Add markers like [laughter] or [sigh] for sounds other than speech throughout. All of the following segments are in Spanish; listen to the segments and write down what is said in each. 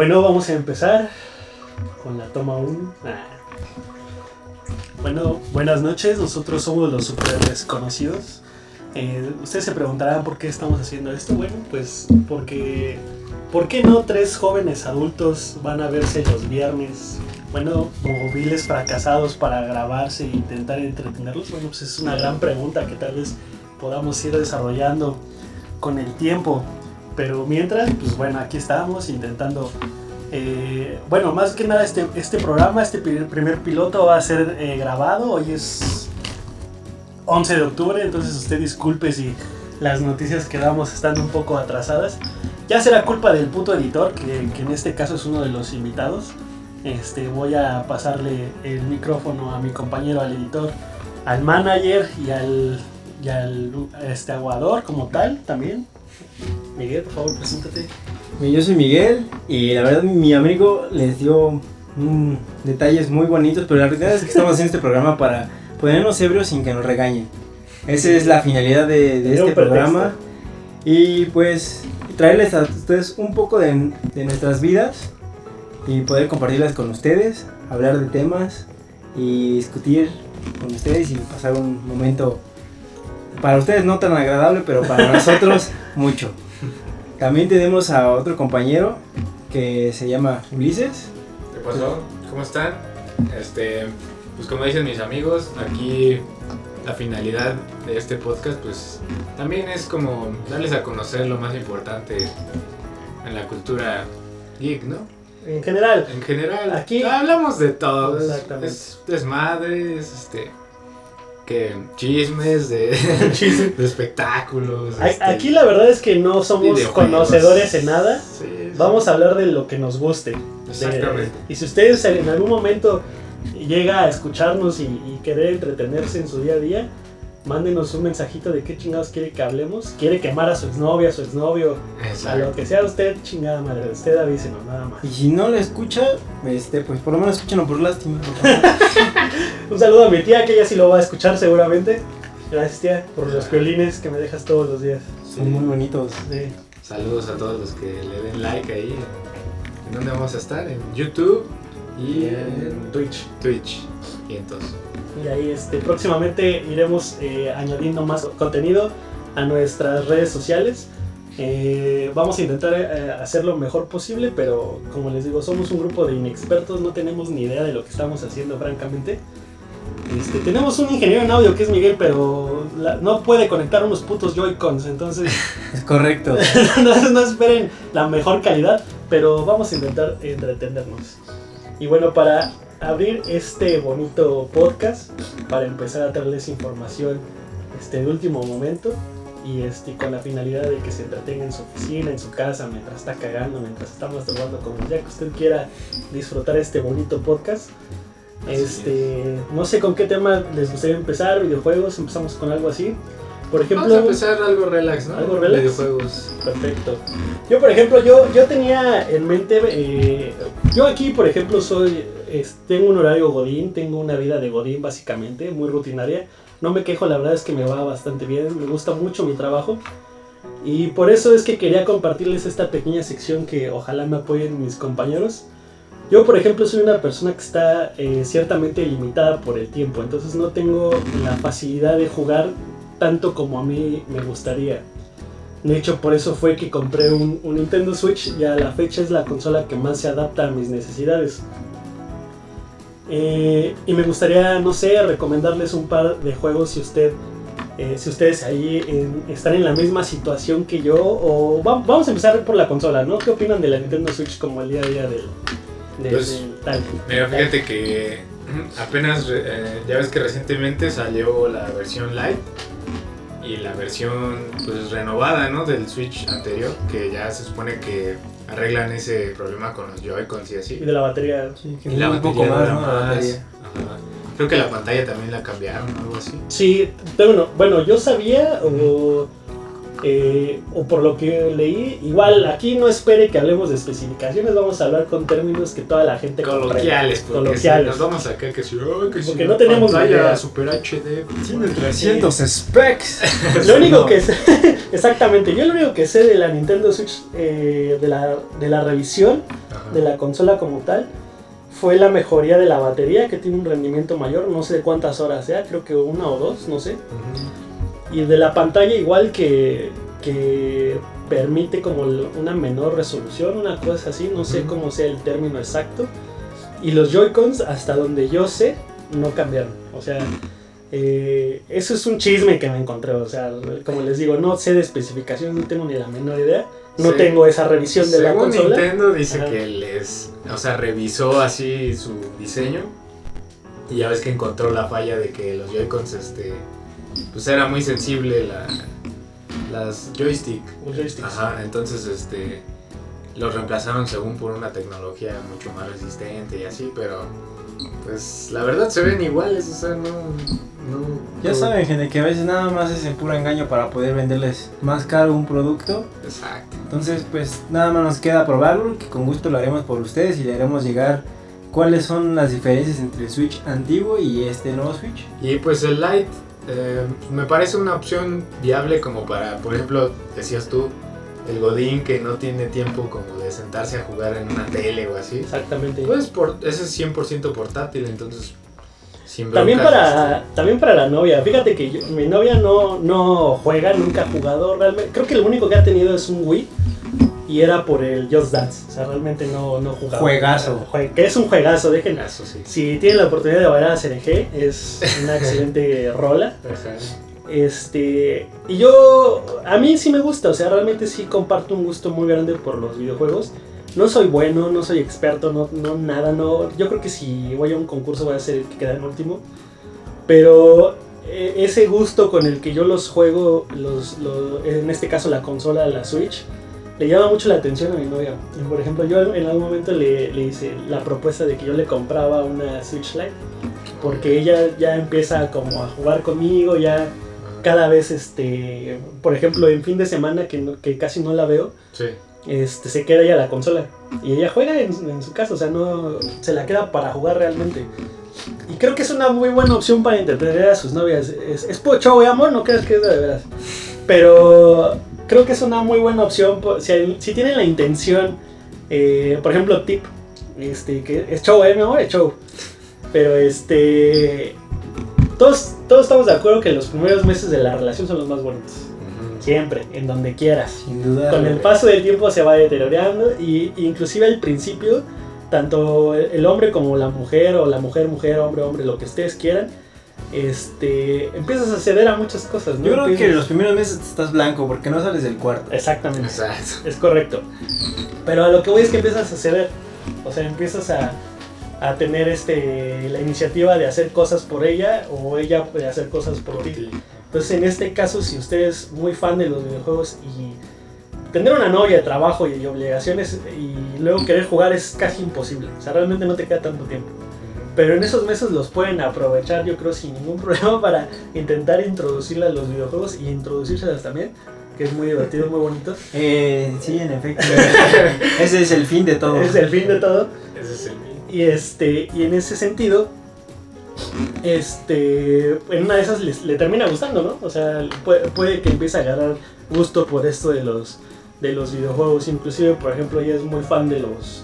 Bueno, vamos a empezar con la toma 1. Bueno, buenas noches, nosotros somos los super desconocidos. Eh, ustedes se preguntarán por qué estamos haciendo esto. Bueno, pues porque, ¿por qué no tres jóvenes adultos van a verse los viernes? Bueno, móviles fracasados para grabarse e intentar entretenerlos. Bueno, pues es una gran pregunta que tal vez podamos ir desarrollando con el tiempo. Pero mientras, pues bueno, aquí estamos intentando... eh, bueno, más que nada este, este programa, este pri- primer piloto va a ser eh, grabado. Hoy es 11 de octubre, entonces usted disculpe si las noticias que damos están un poco atrasadas. Ya será culpa del puto editor, que, que en este caso es uno de los invitados. Este, voy a pasarle el micrófono a mi compañero, al editor, al manager y al, y al este, aguador como tal también. Miguel, por favor, preséntate. Yo soy Miguel y la verdad mi amigo les dio mm, detalles muy bonitos, pero la realidad es que estamos haciendo este programa para ponernos ebrios sin que nos regañen. Esa es la finalidad de, este programa. Y pues traerles a ustedes un poco de, de nuestras vidas y poder compartirlas con ustedes, hablar de temas y discutir con ustedes y pasar un momento para ustedes no tan agradable, pero para nosotros [laughs] mucho. También tenemos a otro compañero que se llama Ulises. ¿Qué pasó? ¿Cómo están? Este, pues como dicen mis amigos, aquí la finalidad de este podcast pues también es como darles a conocer lo más importante en la cultura geek, ¿no? En general, En general, Aquí- hablamos de todo, es- Exactamente. es desmadres, este que chismes de, [laughs] espectáculos. a- este, aquí la verdad es que no somos conocedores en nada. Sí, sí. Vamos a hablar de lo que nos guste. De- Exactamente. y si ustedes en algún momento llega a escucharnos y, y querer entretenerse en su día a día, mándenos un mensajito de qué chingados quiere que hablemos. Quiere quemar a su exnovia, a su exnovio, a lo que sea usted, chingada madre. Usted avísenos, nada más. Y si no lo escucha, este, pues por lo menos escúchenlo por lástima. por favor. [laughs] Un saludo a mi tía, que ella sí lo va a escuchar seguramente. Gracias, tía, por los violines que me dejas todos los días. Son muy bonitos. Sí. Saludos a todos los que le den like ahí. ¿En dónde vamos a estar? En YouTube y en Twitch. Twitch. Y entonces. Y ahí este, próximamente iremos eh, añadiendo más contenido a nuestras redes sociales. Eh, vamos a intentar eh, hacer lo mejor posible, pero como les digo, somos un grupo de inexpertos, no tenemos ni idea de lo que estamos haciendo, francamente. Este, tenemos un ingeniero en audio que es Miguel, pero la- no puede conectar unos putos Joy-Cons, entonces [laughs] Es correcto. [laughs] no, no esperen la mejor calidad, pero vamos a intentar entretenernos. Y bueno, para abrir este bonito podcast, para empezar a traerles información este, de último momento y este, con la finalidad de que se entretenga en su oficina, en su casa, mientras está cagando, mientras está masturbando, como ya que usted quiera disfrutar este bonito podcast. Este, no sé con qué tema les gustaría empezar, videojuegos, empezamos con algo así. Por ejemplo, Vamos a empezar algo relax, ¿no? ¿Algo relax? Videojuegos. Perfecto. Yo, por ejemplo, yo, yo tenía en mente, eh, yo aquí, por ejemplo, soy, es- tengo un horario godín, tengo una vida de godín básicamente, muy rutinaria. No me quejo, la verdad es que me va bastante bien, me gusta mucho mi trabajo. Y por eso es que quería compartirles esta pequeña sección que ojalá me apoyen mis compañeros. Yo, por ejemplo, soy una persona que está eh, ciertamente limitada por el tiempo, entonces no tengo la facilidad de jugar tanto como a mí me gustaría. De hecho, por eso fue que compré un, Nintendo Switch y a la fecha es la consola que más se adapta a mis necesidades. Eh, y me gustaría, no sé, recomendarles un par de juegos si usted, eh, si ustedes ahí están en la misma situación que yo. O va- vamos a empezar por la consola, ¿no? ¿Qué opinan de la Nintendo Switch como el día a día del, Pues, tal? Mira, fíjate que [clears throat] apenas, eh, ya ves que recientemente salió la versión Lite y la versión pues renovada, ¿no? Del Switch anterior, que ya se supone que arreglan ese problema con los Joy-Cons y Y así. de la batería. Sí, que Y la un batería poco más, ¿no? La más. batería. Ajá. Creo que la pantalla también la cambiaron o algo así. Sí, bueno, bueno, yo sabía o eh, o por lo que leí, igual aquí no espere que hablemos de especificaciones, vamos a hablar con términos que toda la gente. Coloquiales, porque Coloquiales. si nos vamos acá que si, ay, que si Porque no tenemos pantalla idea. Super HD. Tiene 300 specs. [laughs] Lo único No. que sé, [laughs] exactamente, yo lo único que sé de la Nintendo Switch, eh, de, la, de la revisión Ajá. de la consola como tal, fue la mejoría de la batería que tiene un rendimiento mayor, no sé de cuántas horas sea, creo que una o dos, no sé. Ujú. Y de la pantalla igual que, que permite como una menor resolución, una cosa así, no sé cómo sea el término exacto. Y los Joy-Cons, hasta donde yo sé, no cambiaron. O sea, eh, eso es un chisme que me encontré. O sea, como les digo, no sé de especificaciones, no tengo ni la menor idea. No Sí. tengo esa revisión de la consola. Nintendo dice Ajá. que les, o sea, revisó así su diseño y ya ves que encontró la falla de que los Joy-Cons, este, pues era muy sensible la, las joystick. Los joysticks. Ajá, entonces, este, los reemplazaron según por una tecnología mucho más resistente y así, pero, pues, la verdad se ven iguales, o sea, no, no. Ya no- saben, gente, que a veces nada más es el puro engaño para poder venderles más caro un producto. Exacto. Entonces, pues nada más nos queda probarlo, que con gusto lo haremos por ustedes y le haremos llegar cuáles son las diferencias entre el Switch antiguo y este nuevo Switch. Y pues el Lite eh, me parece una opción viable como para, por ejemplo, decías tú, el Godín que no tiene tiempo como de sentarse a jugar en una tele o así. Exactamente. Pues por, ese es 100% portátil, entonces sin También para, también para la novia. Fíjate que yo- mi novia no, no juega, nunca ha jugado realmente. Creo que lo único que ha tenido es un Wii. Y era por el Just Dance. O sea, realmente no, no jugaba. Juegazo. Jue- que es un juegazo, Eso sí. Si tienen la oportunidad de bailar a CNG, es una excelente [laughs] rola. Este, y yo, a mí sí me gusta, o sea, realmente sí comparto un gusto muy grande por los videojuegos. No soy bueno, no soy experto, no, no nada, no. Yo creo que si voy a un concurso voy a ser el que queda en último. Pero eh, ese gusto con el que yo los juego, los, los- en este caso la consola, la Switch, le llama mucho la atención a mi novia. Por ejemplo, yo en algún momento le, le hice la propuesta de que yo le compraba una Switch Lite. Porque ella ya empieza como a jugar conmigo, ya cada vez, este, por ejemplo, en fin de semana que, no- que casi no la veo, Sí. este, se queda ella la consola. Y ella juega en, en su casa, o sea, no se la queda para jugar realmente. Y creo que es una muy buena opción para entretener a sus novias. Es, es por show y amor, no creas que es de veras. Pero creo que es una muy buena opción. por- Si, si tienen la intención, eh, por ejemplo, tip, este, que es show, ¿eh, mi amor? Es show. Pero este. Todos, todos estamos de acuerdo que los primeros meses de la relación son los más bonitos. Siempre, en donde quieras. Sin duda. Con el paso del tiempo se va deteriorando y y inclusive al principio, tanto el hombre como la mujer o la mujer, mujer, hombre, hombre, lo que ustedes quieran, este, empiezas a ceder a muchas cosas. ¿no? Yo creo que Empiezas- los primeros meses estás blanco porque no sales del cuarto. Exactamente. Exacto. Es correcto. Pero a lo que voy es que empiezas a ceder. O sea, empiezas a, a tener este, la iniciativa de hacer cosas por ella o ella de hacer cosas por, Por ti. ti. Entonces, en este caso, si usted es muy fan de los videojuegos y tener una novia de trabajo y, y obligaciones y luego querer jugar es casi imposible. O sea, realmente no te queda tanto tiempo. Pero en esos meses los pueden aprovechar, yo creo, sin ningún [laughs] problema para intentar introducirla a los videojuegos y introducírselas también, que es muy divertido, muy bonito. Eh, sí, en efecto. [laughs] Ese es el fin de todo. Es el fin de todo. Ese es el mío. Y este, y en ese sentido, este, en una de esas les- le, termina gustando, ¿no? O sea, puede, puede que empiece a agarrar gusto por esto de los, de los videojuegos. Inclusive, por ejemplo, ella es muy fan de los,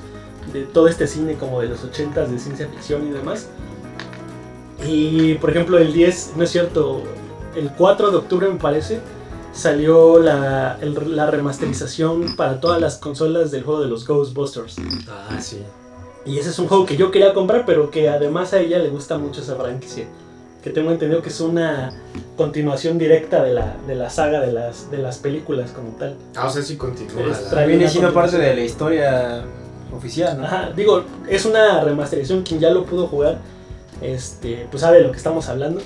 de todo este cine como de los 80s de ciencia ficción y demás. Y, por ejemplo, el 10, no es cierto, el 4 de octubre me parece, salió la, el- la remasterización para todas las consolas del juego de los Ghostbusters. Ah, sí. Y ese es un juego que yo quería comprar, pero que además a ella le gusta mucho esa franquicia. Que tengo entendido que es una continuación directa de la, de la saga de las, de las películas como tal. Ah, o sea, sí continúa. Es la- Viene siendo parte de la historia oficial, ¿no? Ajá, digo, es una remasterización. Quien ya lo pudo jugar, este, pues sabe de lo que estamos hablando.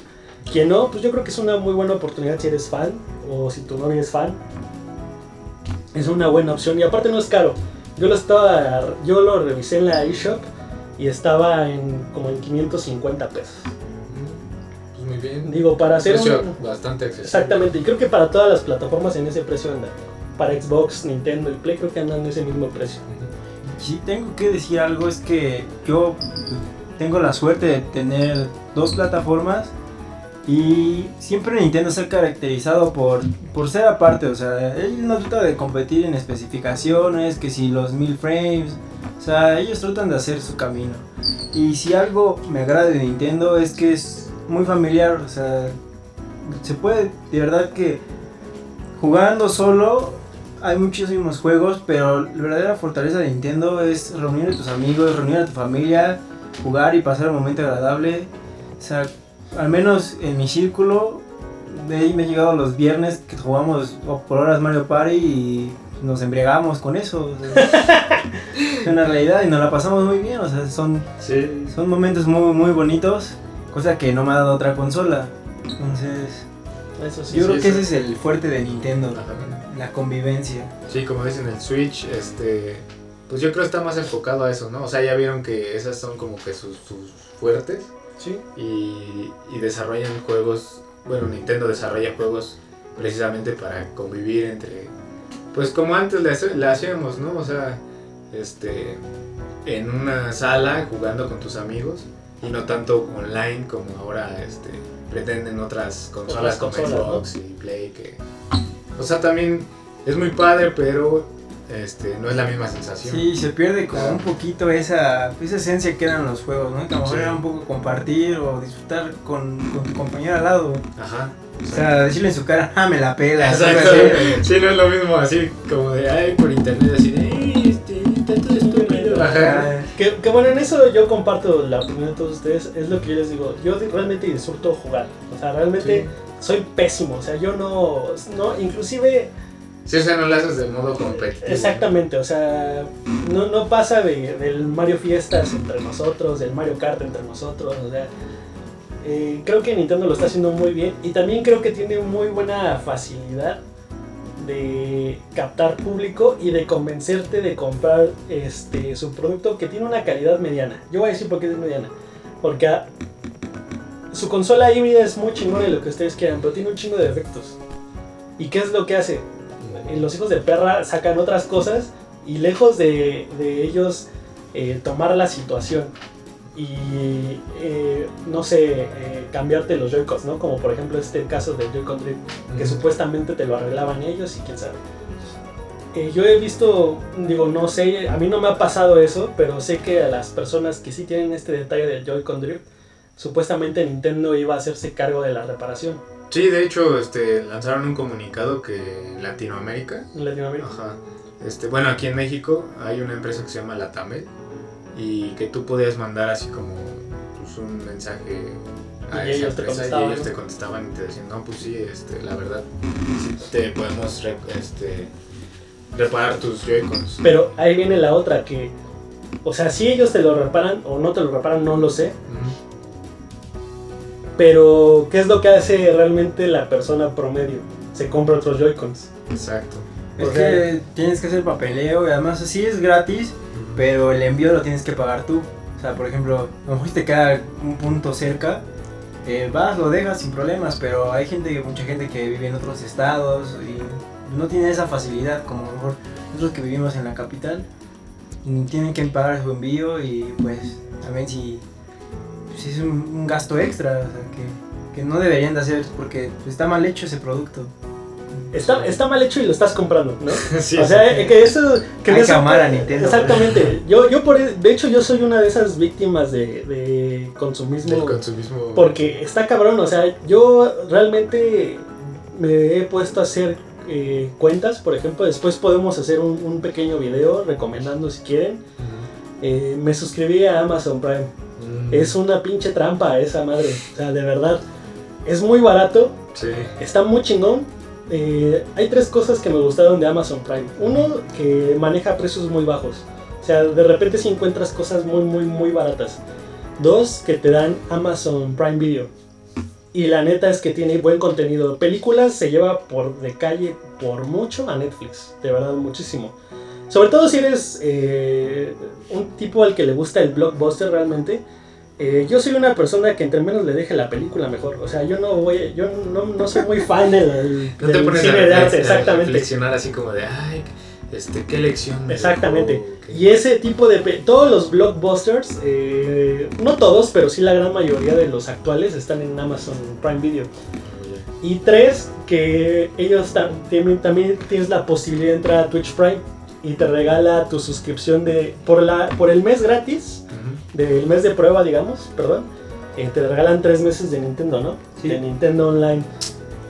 Quien no, pues yo creo que es una muy buena oportunidad si eres fan o si tu novia es fan. Es una buena opción y aparte no es caro. Yo lo estaba, yo lo revisé en la eShop y estaba en como en 550 pesos. Pues muy bien. Digo, para hacer Precio un... bastante accesible. Exactamente, y creo que para todas las plataformas en ese precio andan. Para Xbox, Nintendo y Play creo que andan en ese mismo precio. Si tengo que decir algo es que yo tengo la suerte de tener dos plataformas y siempre Nintendo se ha caracterizado por, por ser aparte, o sea, él no trata de competir en especificaciones, que si los mil frames, o sea, ellos tratan de hacer su camino. Y si algo me agrada de Nintendo es que es muy familiar, o sea, se puede, de verdad que jugando solo hay muchísimos juegos, pero la verdadera fortaleza de Nintendo es reunir a tus amigos, reunir a tu familia, jugar y pasar un momento agradable. O sea, al menos en mi círculo, de ahí me he llegado los viernes que jugamos por horas Mario Party y nos embriagamos con eso. o sea, es una realidad y nos la pasamos muy bien. O sea, son, Sí. son momentos muy, muy bonitos, cosa que no me ha dado otra consola. Entonces, Eso sí. yo sí, creo que ese es el fuerte de Nintendo, Ajá. La convivencia. Sí, como dicen el Switch, este, pues yo creo está más enfocado a eso, ¿no? O sea, ya vieron que esas son como que sus, sus fuertes Sí. y, y desarrollan juegos, bueno, Nintendo desarrolla juegos precisamente para convivir entre, pues como antes le, hacíamos, ¿no? O sea, este, en una sala jugando con tus amigos y no tanto online como ahora, este, pretenden otras consolas Otras como Xbox y Play que, o sea, también es muy padre, pero este, no es la misma sensación. Sí, se pierde como un poquito esa, esa esencia que eran los juegos, ¿no? Que a lo mejor Sí. era un poco compartir o disfrutar con, con tu compañero al lado. Ajá. O sea, decirle en su cara, ah, me la pela. Exacto. Sí, no es lo mismo así como de, ay, por internet, así de, "Ey, este, tanto. Ajá. Que, que bueno, en eso yo comparto la opinión de todos ustedes. Es lo que yo les digo. Yo realmente disfruto jugar. O sea, realmente Sí. soy pésimo. O sea, yo no. no inclusive. Sí, o sea, no lo haces de modo competitivo. Exactamente. O sea, no, no pasa de, del Mario Fiestas entre nosotros, del Mario Kart entre nosotros. O sea, eh, creo que Nintendo lo está haciendo muy bien. Y también creo que tiene muy buena facilidad de captar público y de convencerte de comprar este su producto que tiene una calidad mediana. Yo voy a decir por qué es mediana. Porque ah, su consola híbrida es muy chingona y lo que ustedes quieran, pero tiene un chingo de defectos. ¿Y qué es lo que hace? Eh, Los hijos de perra sacan otras cosas y lejos de, de ellos eh, tomar la situación y eh, no sé, eh, cambiarte los Joy-Cons, ¿no? Como por ejemplo este caso del Joy-Con Drift que Ujú. supuestamente te lo arreglaban ellos y quién sabe. Eh, yo he visto, digo, no sé, a mí no me ha pasado eso, pero sé que a las personas que sí tienen este detalle del Joy-Con Drift, supuestamente Nintendo iba a hacerse cargo de la reparación Sí, de hecho, este, lanzaron un comunicado que en Latinoamérica, en Latinoamérica. ajá, este, bueno, aquí en México hay una empresa que se llama Latamel y que tú podías mandar así como pues, un mensaje a Y esa ellos te empresa y ellos ¿no? te contestaban y te decían, no, pues sí, este, la verdad, te podemos re- este, reparar tus Joy-Cons. Pero ahí viene la otra que, o sea, si ellos te lo reparan o no te lo reparan, no lo sé. Pero, ¿qué es lo que hace realmente la persona promedio? Se compra otros Joy-Cons. Exacto. Es que tienes que hacer papeleo y además sí es gratis, pero el envío lo tienes que pagar tú. O sea, por ejemplo, a lo mejor te queda un punto cerca, eh, vas, lo dejas sin problemas, pero hay gente, mucha gente que vive en otros estados y no tiene esa facilidad como a lo mejor nosotros que vivimos en la capital. Tienen que pagar su envío y pues también si, si es un, un gasto extra, o sea, que, que no deberían de hacer porque está mal hecho ese producto. Está, está mal hecho y lo estás comprando, ¿no? [laughs] Sí, o sea, sí. eh, que eso... Que Hay de que eso- amar a Nintendo. Exactamente. [laughs] Yo, yo por, e- de hecho, yo soy una de esas víctimas de, de consumismo. Del consumismo. Porque está cabrón, o sea, yo realmente me he puesto a hacer eh, cuentas, por ejemplo, después podemos hacer un, un pequeño video recomendando si quieren. Eh, me suscribí a Amazon Prime. Mm. Es una pinche trampa esa madre, o sea, de verdad. Es muy barato, Sí. está muy chingón. Eh, hay tres cosas que me gustaron de Amazon Prime. Uno, que maneja precios muy bajos. O sea, de repente si encuentras cosas muy, muy, muy baratas. Dos, que te dan Amazon Prime Video. Y la neta es que tiene buen contenido. Películas se lleva por de calle por mucho a Netflix. De verdad, muchísimo. Sobre todo si eres eh, un tipo al que le gusta el blockbuster realmente. Eh, yo soy una persona que entre menos le deje la película mejor. O sea, yo no voy, yo no, no soy muy fan del, [laughs] No te del pones a, cine de arte, exactamente. reflexionar así como de, ay, este, qué lección. me Exactamente. dejó, Y ese tipo de... Todos los blockbusters, eh, no todos, pero sí la gran mayoría de los actuales están en Amazon Prime Video. Y tres, que ellos tam- tienen- también tienes la posibilidad de entrar a Twitch Prime y te regala tu suscripción de por, la, por el mes gratis. Del mes de prueba, digamos, perdón. eh, te regalan tres meses de Nintendo, ¿no? Sí. De Nintendo Online.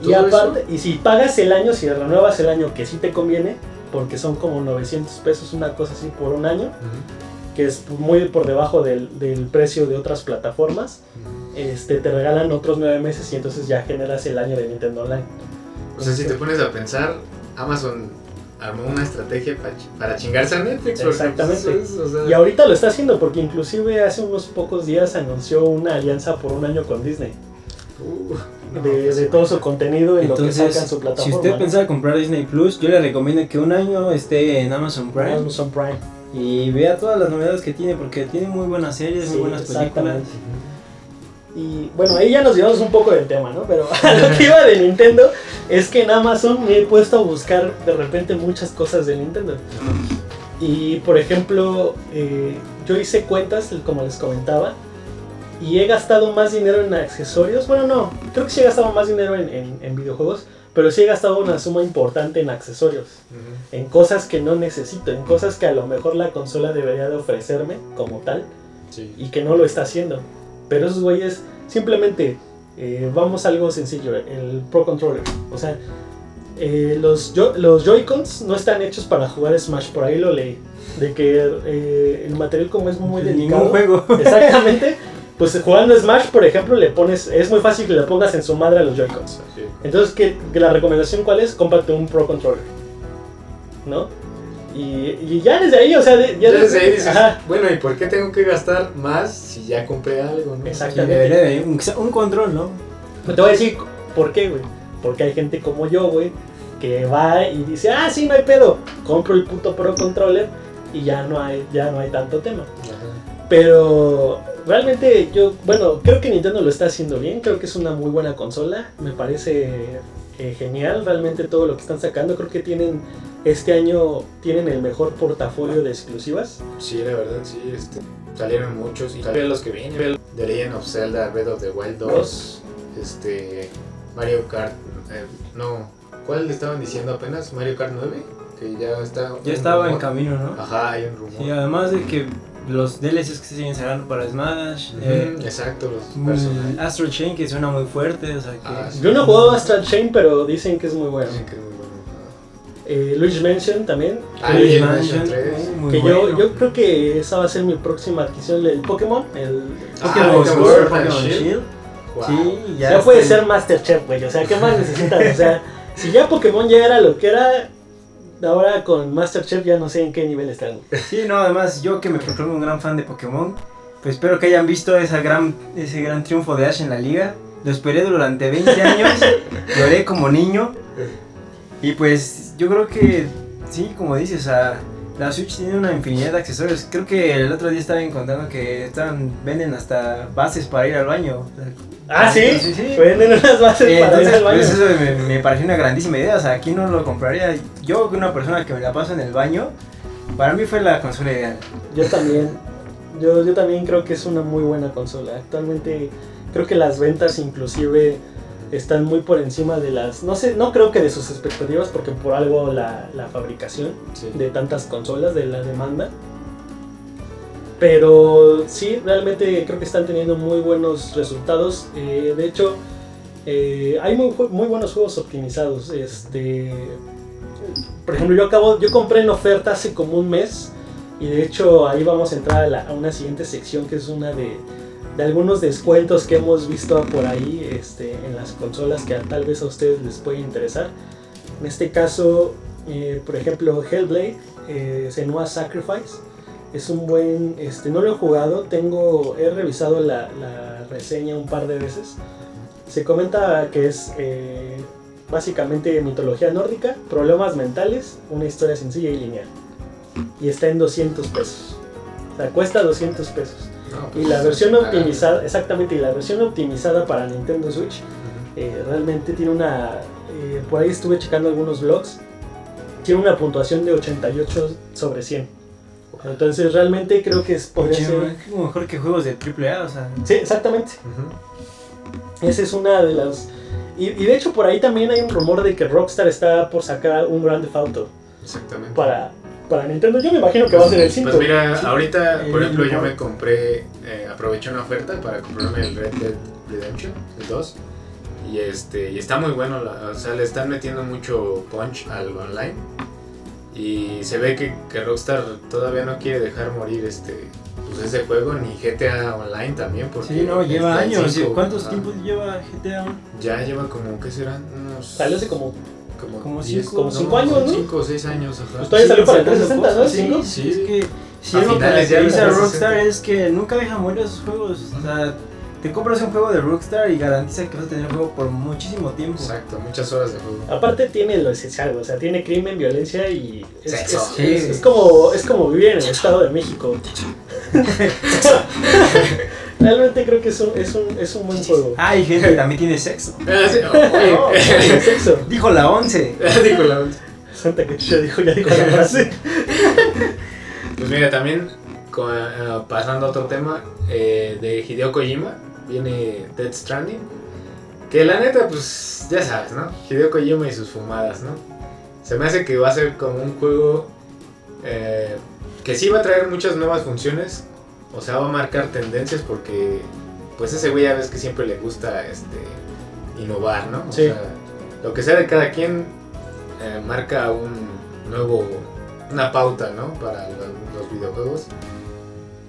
Y ¿Todo aparte, y si pagas el año, si renuevas el año que sí te conviene, porque son como 900 pesos, una cosa así por un año, que es muy por debajo del, del precio de otras plataformas, este, te regalan otros nueve meses y entonces ya generas el año de Nintendo Online. O sea, si te pones a pensar, Amazon armó una estrategia pa ch- para chingarse a Netflix. Exactamente. pues, eso es, o sea, Y ahorita lo está haciendo porque inclusive hace unos pocos días anunció una alianza por un año con Disney. uh, no, de, pues, de todo su contenido en lo que saca en su si plataforma. usted ¿no? piensa comprar Disney Plus, yo le recomiendo que un año esté en Amazon Prime Amazon Prime. y vea todas las novedades que tiene, porque tiene muy buenas series, Sí, muy buenas películas. Y bueno, ahí ya nos llevamos un poco del tema, ¿no? Pero [laughs] a lo que iba de Nintendo es que en Amazon me he puesto a buscar de repente muchas cosas de Nintendo. Y por ejemplo, eh, yo hice cuentas, como les comentaba, y he gastado más dinero en accesorios. Bueno, no, creo que sí he gastado más dinero en, en- en videojuegos, pero sí he gastado una suma importante en accesorios, en cosas que no necesito, en cosas que a lo mejor la consola debería de ofrecerme como tal Sí. y que no lo está haciendo. Pero esos güeyes simplemente eh, vamos a algo sencillo, el Pro Controller. O sea, eh, los, los Joy-Cons no están hechos para jugar Smash, por ahí lo leí. De que eh, el material como es muy delicado. Ningún juego. [laughs] Exactamente. Pues jugando Smash, por ejemplo, le pones, es muy fácil que le pongas en su madre a los Joy-Cons. Entonces, ¿qué, que la recomendación cuál es? Cómprate un Pro Controller. ¿No? Y, y ya desde ahí, o sea, de- Ya desde ahí dices, Ajá, bueno, ¿y por qué tengo que gastar más si ya compré algo? ¿no? Sí, Exactamente. debería de- un, un control, ¿no? Pues te voy a decir por qué, güey. Porque hay gente como yo, güey, que va y dice, ah, sí, no hay pedo. Compro el puto Pro Controller y ya no hay, ya no hay tanto tema. Ajá. Pero realmente yo, bueno, creo que Nintendo lo está haciendo bien. Creo que es una muy buena consola. Me parece eh, genial realmente todo lo que están sacando. Creo que tienen, este año tienen el mejor portafolio de exclusivas. Sí, la verdad, sí. Este, salieron muchos y salieron los que vienen. The Legend of Zelda, Breath of the Wild 2, este, Mario Kart, eh, no, ¿cuál le estaban diciendo apenas? Mario Kart 9, que ya está. Ya estaba en camino, ¿no? Ajá, hay un rumor. Sí, además de que los DLCs que se siguen sacando para Smash, eh, Exacto, los personajes. Astro Chain que suena muy fuerte, o sea que... Ah, sí. Yo no he jugado Astral Chain, pero dicen que es muy bueno. Dicen que es muy bueno. Eh, Luigi Mansion también. Ah, Luigi's Mansion Mansion, 3. uh, muy que yo, bueno. yo creo que esa va a ser mi próxima adquisición, el Pokémon. El Ah, Pokémon Pokémon Sword, Sword and Pokémon Shield. Shield. Wow. Sí, ya, ya. puede ser Masterchef, güey. O sea, ¿qué más necesitas? O sea, si ya Pokémon ya era lo que era, ahora con Masterchef ya no sé en qué nivel están. Sí, no, además yo que me proclamo un gran fan de Pokémon, pues espero que hayan visto esa gran, ese gran triunfo de Ash en la liga. Lo esperé durante 20 [laughs] años, lloré como niño. Y pues yo creo que, sí, como dices, o sea, la Switch tiene una infinidad de accesorios. Creo que el otro día estaba encontrando que están, venden hasta bases para ir al baño. Ah, sí, Sí, sí. Venden unas bases Eh, para ir al baño. pues eso me, me pareció una grandísima idea. O sea, aquí no lo compraría. Yo, una persona que me la paso en el baño, para mí fue la consola ideal. Yo también. Yo, yo también creo que es una muy buena consola. Actualmente creo que las ventas inclusive están muy por encima de las... No sé, no creo que de sus expectativas porque por algo la, la fabricación Sí. de tantas consolas, de la demanda. Pero sí, realmente creo que están teniendo muy buenos resultados. Eh, de hecho, eh, hay muy, muy buenos juegos optimizados. Este, por ejemplo, yo acabo, yo compré en oferta hace como un mes y de hecho ahí vamos a entrar a, la- a una siguiente sección que es una de, de algunos descuentos que hemos visto por ahí este, en las consolas que tal vez a ustedes les puede interesar. En este caso, eh, por ejemplo, Hellblade, eh, Senua Sacrifice, es un buen, este, no lo he jugado, tengo, he revisado la, la reseña un par de veces. Se comenta que es eh, básicamente mitología nórdica, problemas mentales, una historia sencilla y lineal. Y está en 200 pesos. O sea, cuesta 200 pesos. No, Y pues, la versión optimizada, exactamente, y la versión optimizada para Nintendo Switch eh, realmente tiene una. eh, por ahí estuve checando algunos blogs. Tiene una puntuación de 88 sobre 100. Entonces realmente creo que es, podría Oye, ser. como mejor que juegos de AAA, o sea. Sí, exactamente. Esa es una de las. Y, y de hecho por ahí también hay un rumor de que Rockstar está por sacar un Grand Theft Auto Exactamente. para, para Nintendo. Yo me imagino que va a ser el 5. Pues mira, ahorita, por ejemplo, yo me compré, eh, aproveché una oferta para comprarme el Red Dead Redemption, el 2. Y, este, y está muy bueno, la- o sea, le están metiendo mucho punch al online. Y se ve que, que Rockstar todavía no quiere dejar morir este pues ese juego, ni GTA Online también, porque Sí, no, lleva años. cinco. ¿Cuántos tiempos lleva GTA? Ya lleva como, ¿qué serán? Unos... Salió hace como. Como, como diez- cinco- como cinco años, ¿no? Cinco o seis años, ajá. Pues todavía salió para el Siguen 360, ¿no? Sí, Sí. es que si A algo caracteriza a Rockstar 360. es que nunca deja morir esos juegos. O sea, te compras un juego de Rockstar y garantiza que vas a tener el juego por muchísimo tiempo. Exacto, muchas horas de juego. Aparte tiene lo esencial, o sea, tiene crimen, violencia y es, Sexo. es- Sí. es- es como, es como vivir en el Estado de México. [laughs] Realmente creo que es un, es un, es un buen juego. Ah, y gente que [laughs] también tiene sexo. [laughs] Ah, No, tiene [laughs] sexo. Dijo la 11. Dijo la- Santa que ya dijo, ya dijo la frase. Pues mira, también con- eh, pasando a otro tema eh, de Hideo Kojima, viene Dead Stranding. Que la neta, pues ya sabes, ¿no? Hideo Kojima y sus fumadas, ¿no? Se me hace que va a ser como un juego eh, que sí va a traer muchas nuevas funciones. O sea, va a marcar tendencias porque, pues ese güey ya ves que siempre le gusta este, innovar, ¿no? O Sí. sea, lo que sea de cada quien eh, marca un nuevo, una pauta, ¿no? Para lo- los videojuegos.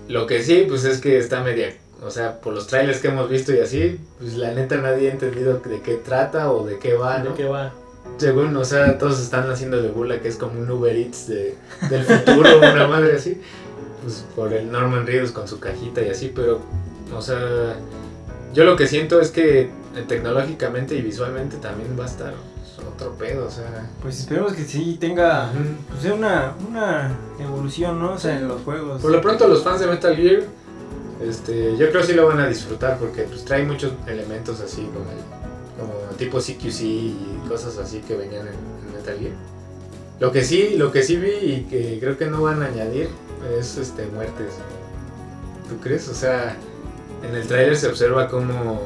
Lo que sí, pues es que está media, o sea, por los trailers que hemos visto y así, pues la neta nadie ha entendido de qué trata o de qué va, ¿no? ¿De qué va? Según, o sea, todos están haciendo de burla que es como un Uber Eats de, del futuro, [laughs] una madre así. Pues por el Norman Reedus con su cajita y así, pero, o sea, yo lo que siento es que eh, tecnológicamente y visualmente también va a estar otro pedo, o sea. Pues esperemos que sí tenga pues, una, una evolución, ¿no? O sea, en los juegos. Por lo pronto los fans de Metal Gear, este, yo creo que sí lo van a disfrutar porque pues trae muchos elementos así como, el- como tipo CQC y cosas así que venían en, en Metal Gear. Lo que sí, lo que sí vi y que creo que no van a añadir es este muertes. ¿Tú crees? O sea, en el tráiler se observa como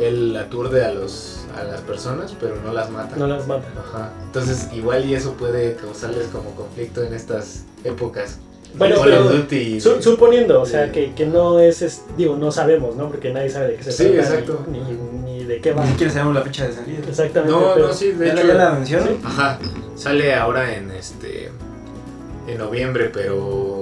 él aturde a los a las personas, pero no las mata. No las mata. Ajá. Entonces, igual y eso puede causarles como conflicto en estas épocas. Bueno, pero Duty. Su- suponiendo, o sea, que, que no es, es- digo, no sabemos, ¿no? Porque nadie sabe de qué se Sí, trata, exacto. Ni, ni, ni de qué va. Ni siquiera sabemos la fecha de salida. Exactamente. No, pero- no, sí, de ¿Ya, la- hecho. ya la? Sí. Ajá. Sale ahora en este. En noviembre, pero.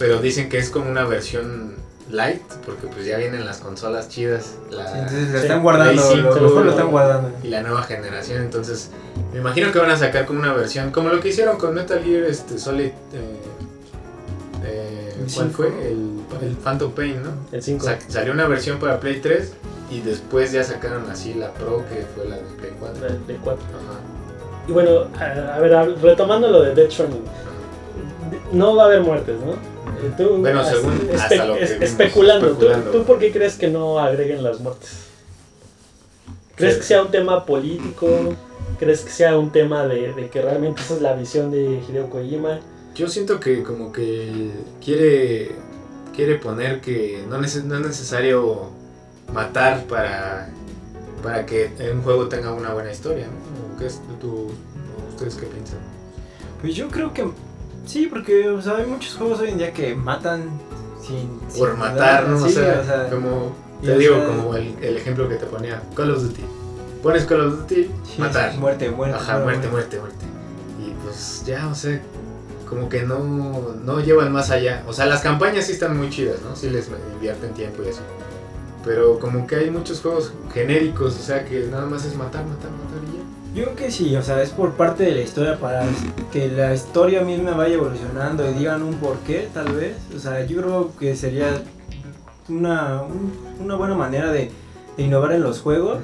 Pero dicen que es como una versión light, porque pues ya vienen las consolas chidas. La, Sí, entonces la Sí. están guardando, Play lo, cinco, lo mejor lo están guardando. y la nueva generación. Entonces, me imagino que van a sacar como una versión. Como lo que hicieron con Metal Gear este, Solid. eh, eh, ¿Cuál cinco. fue? El, el Phantom Pain, ¿no? El 5. Sa- salió una versión para Play 3 y después ya sacaron así la Pro, que fue la de Play 4. Del 4. Ajá. Y bueno, a, a ver, a- retomando lo de Death Stranding. No va a haber muertes, ¿no? Tú, Bueno, según hasta lo que es- vimos, especulando, ¿tú- especulando. ¿Tú, por qué crees que no agreguen las muertes? ¿Crees Sí. que sea un tema político? ¿Crees que sea un tema de, de que realmente esa es la visión de Hideo Kojima? Yo siento que como que quiere quiere poner que no, neces- no es necesario matar para para que un juego tenga una buena historia, ¿no? ¿Qué es tu, ¿Ustedes qué piensan? Pues yo creo que sí, porque o sea, hay muchos juegos hoy en día que matan sin. Por sin matar, ¿no? Sí, o, sea, o sea, como y te digo, sea- como el, el ejemplo que te ponía, Call of Duty. Pones Call of Duty, sí, matar. Muerte, muerte. Ajá, muerte, muerte, muerte. Y pues ya, o sea, como que no, no llevan más allá. O sea, las campañas sí están muy chidas, ¿no? Sí les invierten tiempo y así. Pero como que hay muchos juegos genéricos, o sea, que nada más es matar, matar, matar y ya. Yo creo que sí, o sea, es por parte de la historia para que la historia misma vaya evolucionando y digan un porqué, tal vez. O sea, yo creo que sería una, un- una buena manera de, de innovar en los juegos.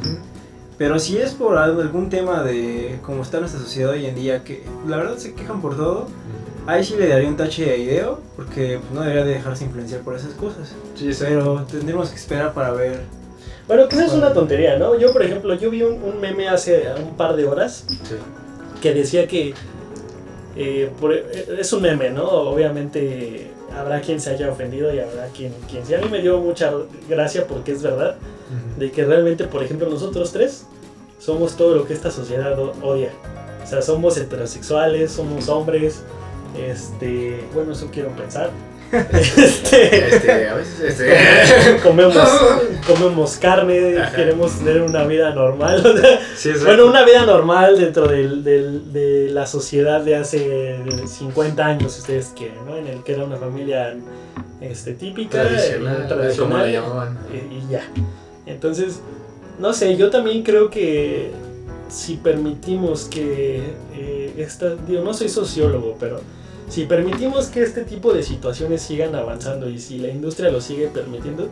Pero si es por algún tema de cómo está nuestra sociedad hoy en día, que la verdad se quejan por todo, ahí sí le daría un tache de ideo, porque pues, no debería de dejarse influenciar por esas cosas. Sí, Pero tendremos que esperar para ver. Bueno, que eso es una tontería, ¿no? Yo, por ejemplo, yo vi un, un meme hace un par de horas Sí. que decía que eh, por- eh, es un meme, ¿no? Obviamente habrá quien se haya ofendido y habrá quien, quien sí. A mí me dio mucha gracia porque es verdad de que realmente, por ejemplo, nosotros tres somos todo lo que esta sociedad odia. O sea, somos heterosexuales, somos hombres, este, bueno, eso quiero pensar. [laughs] Este, Este, a veces, este. [laughs] comemos, [laughs] comemos carne, Ajá. queremos tener una vida normal. o sea, Sí, exacto. bueno, una vida normal dentro del, del- de la sociedad de hace 50 años, si ustedes quieren, ¿no? En el que era una familia este, típica, tradicional, eh, tradicional, llamaban. eh, y ya. Entonces, no sé, yo también creo que si permitimos que eh, esta, digo, no soy sociólogo, pero si permitimos que este tipo de situaciones sigan avanzando y si la industria lo sigue permitiendo,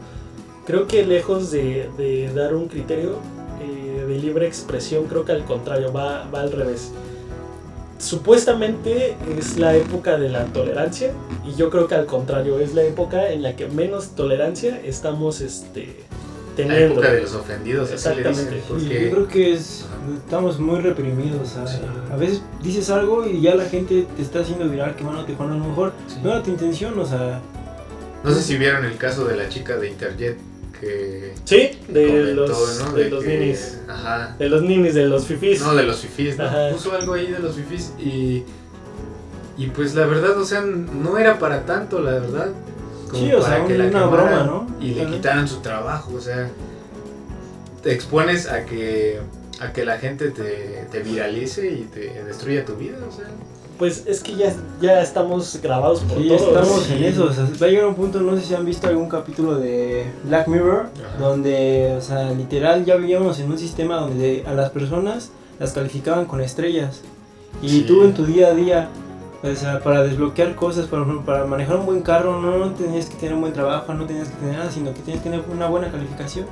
creo que lejos de, dar un criterio eh, de libre expresión, creo que al contrario, va, va al revés. Supuestamente es la época de la tolerancia y yo creo que al contrario es la época en la que menos tolerancia estamos este, La teniendo. época de los ofendidos, así le dicen. Exactamente. Y Porque, yo creo que es, estamos muy reprimidos. A, Sí. a veces dices algo y ya la gente te está haciendo viral, quemándote cuando a lo mejor Sí. no era tu intención, o sea. no sé si vieron el caso de la chica de Interjet que Sí, de comentó, los, ¿no? de los que- ninis. Ajá. De los ninis, de los fifis. No, de los fifís, ¿no? Puso algo ahí de los fifís y. Y pues la verdad, o sea, no era para tanto, la verdad. Como Sí, o sea, que la una broma, ¿no? Y le Ajá. quitaran su trabajo, o sea. Te expones a que. a que la gente te, te viralice y te destruya tu vida, o sea. Pues es que ya, ya estamos grabados por Sí, todos. estamos Sí. en eso. O sea, va a llegar un punto, no sé si han visto algún capítulo de Black Mirror, Ajá. donde, o sea, literal ya vivíamos en un sistema donde a las personas las calificaban con estrellas. Y Sí. tú en tu día a día, o sea, para desbloquear cosas, por ejemplo, para manejar un buen carro, no, no tenías que tener un buen trabajo, no tenías que tener nada, sino que tenías que tener una buena calificación.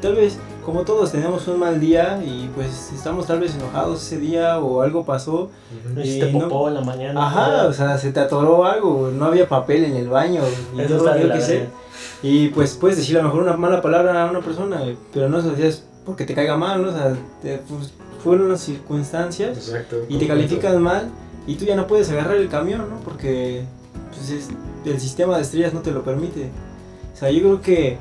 Tal vez, como todos tenemos un mal día y pues estamos tal vez enojados ese día o algo pasó, No Y hiciste no- popó en la mañana. Ajá, o sea, se te atoró algo, no había papel en el baño, y Eso de yo qué sé. Y pues puedes decir a lo mejor una mala palabra a una persona, pero no se lo decías porque te caiga mal, ¿no? O sea, te- pues, fueron las circunstancias Exacto. y te califican mal y tú ya no puedes agarrar el camión, ¿no? Porque pues, es- el sistema de estrellas no te lo permite. O sea, yo creo que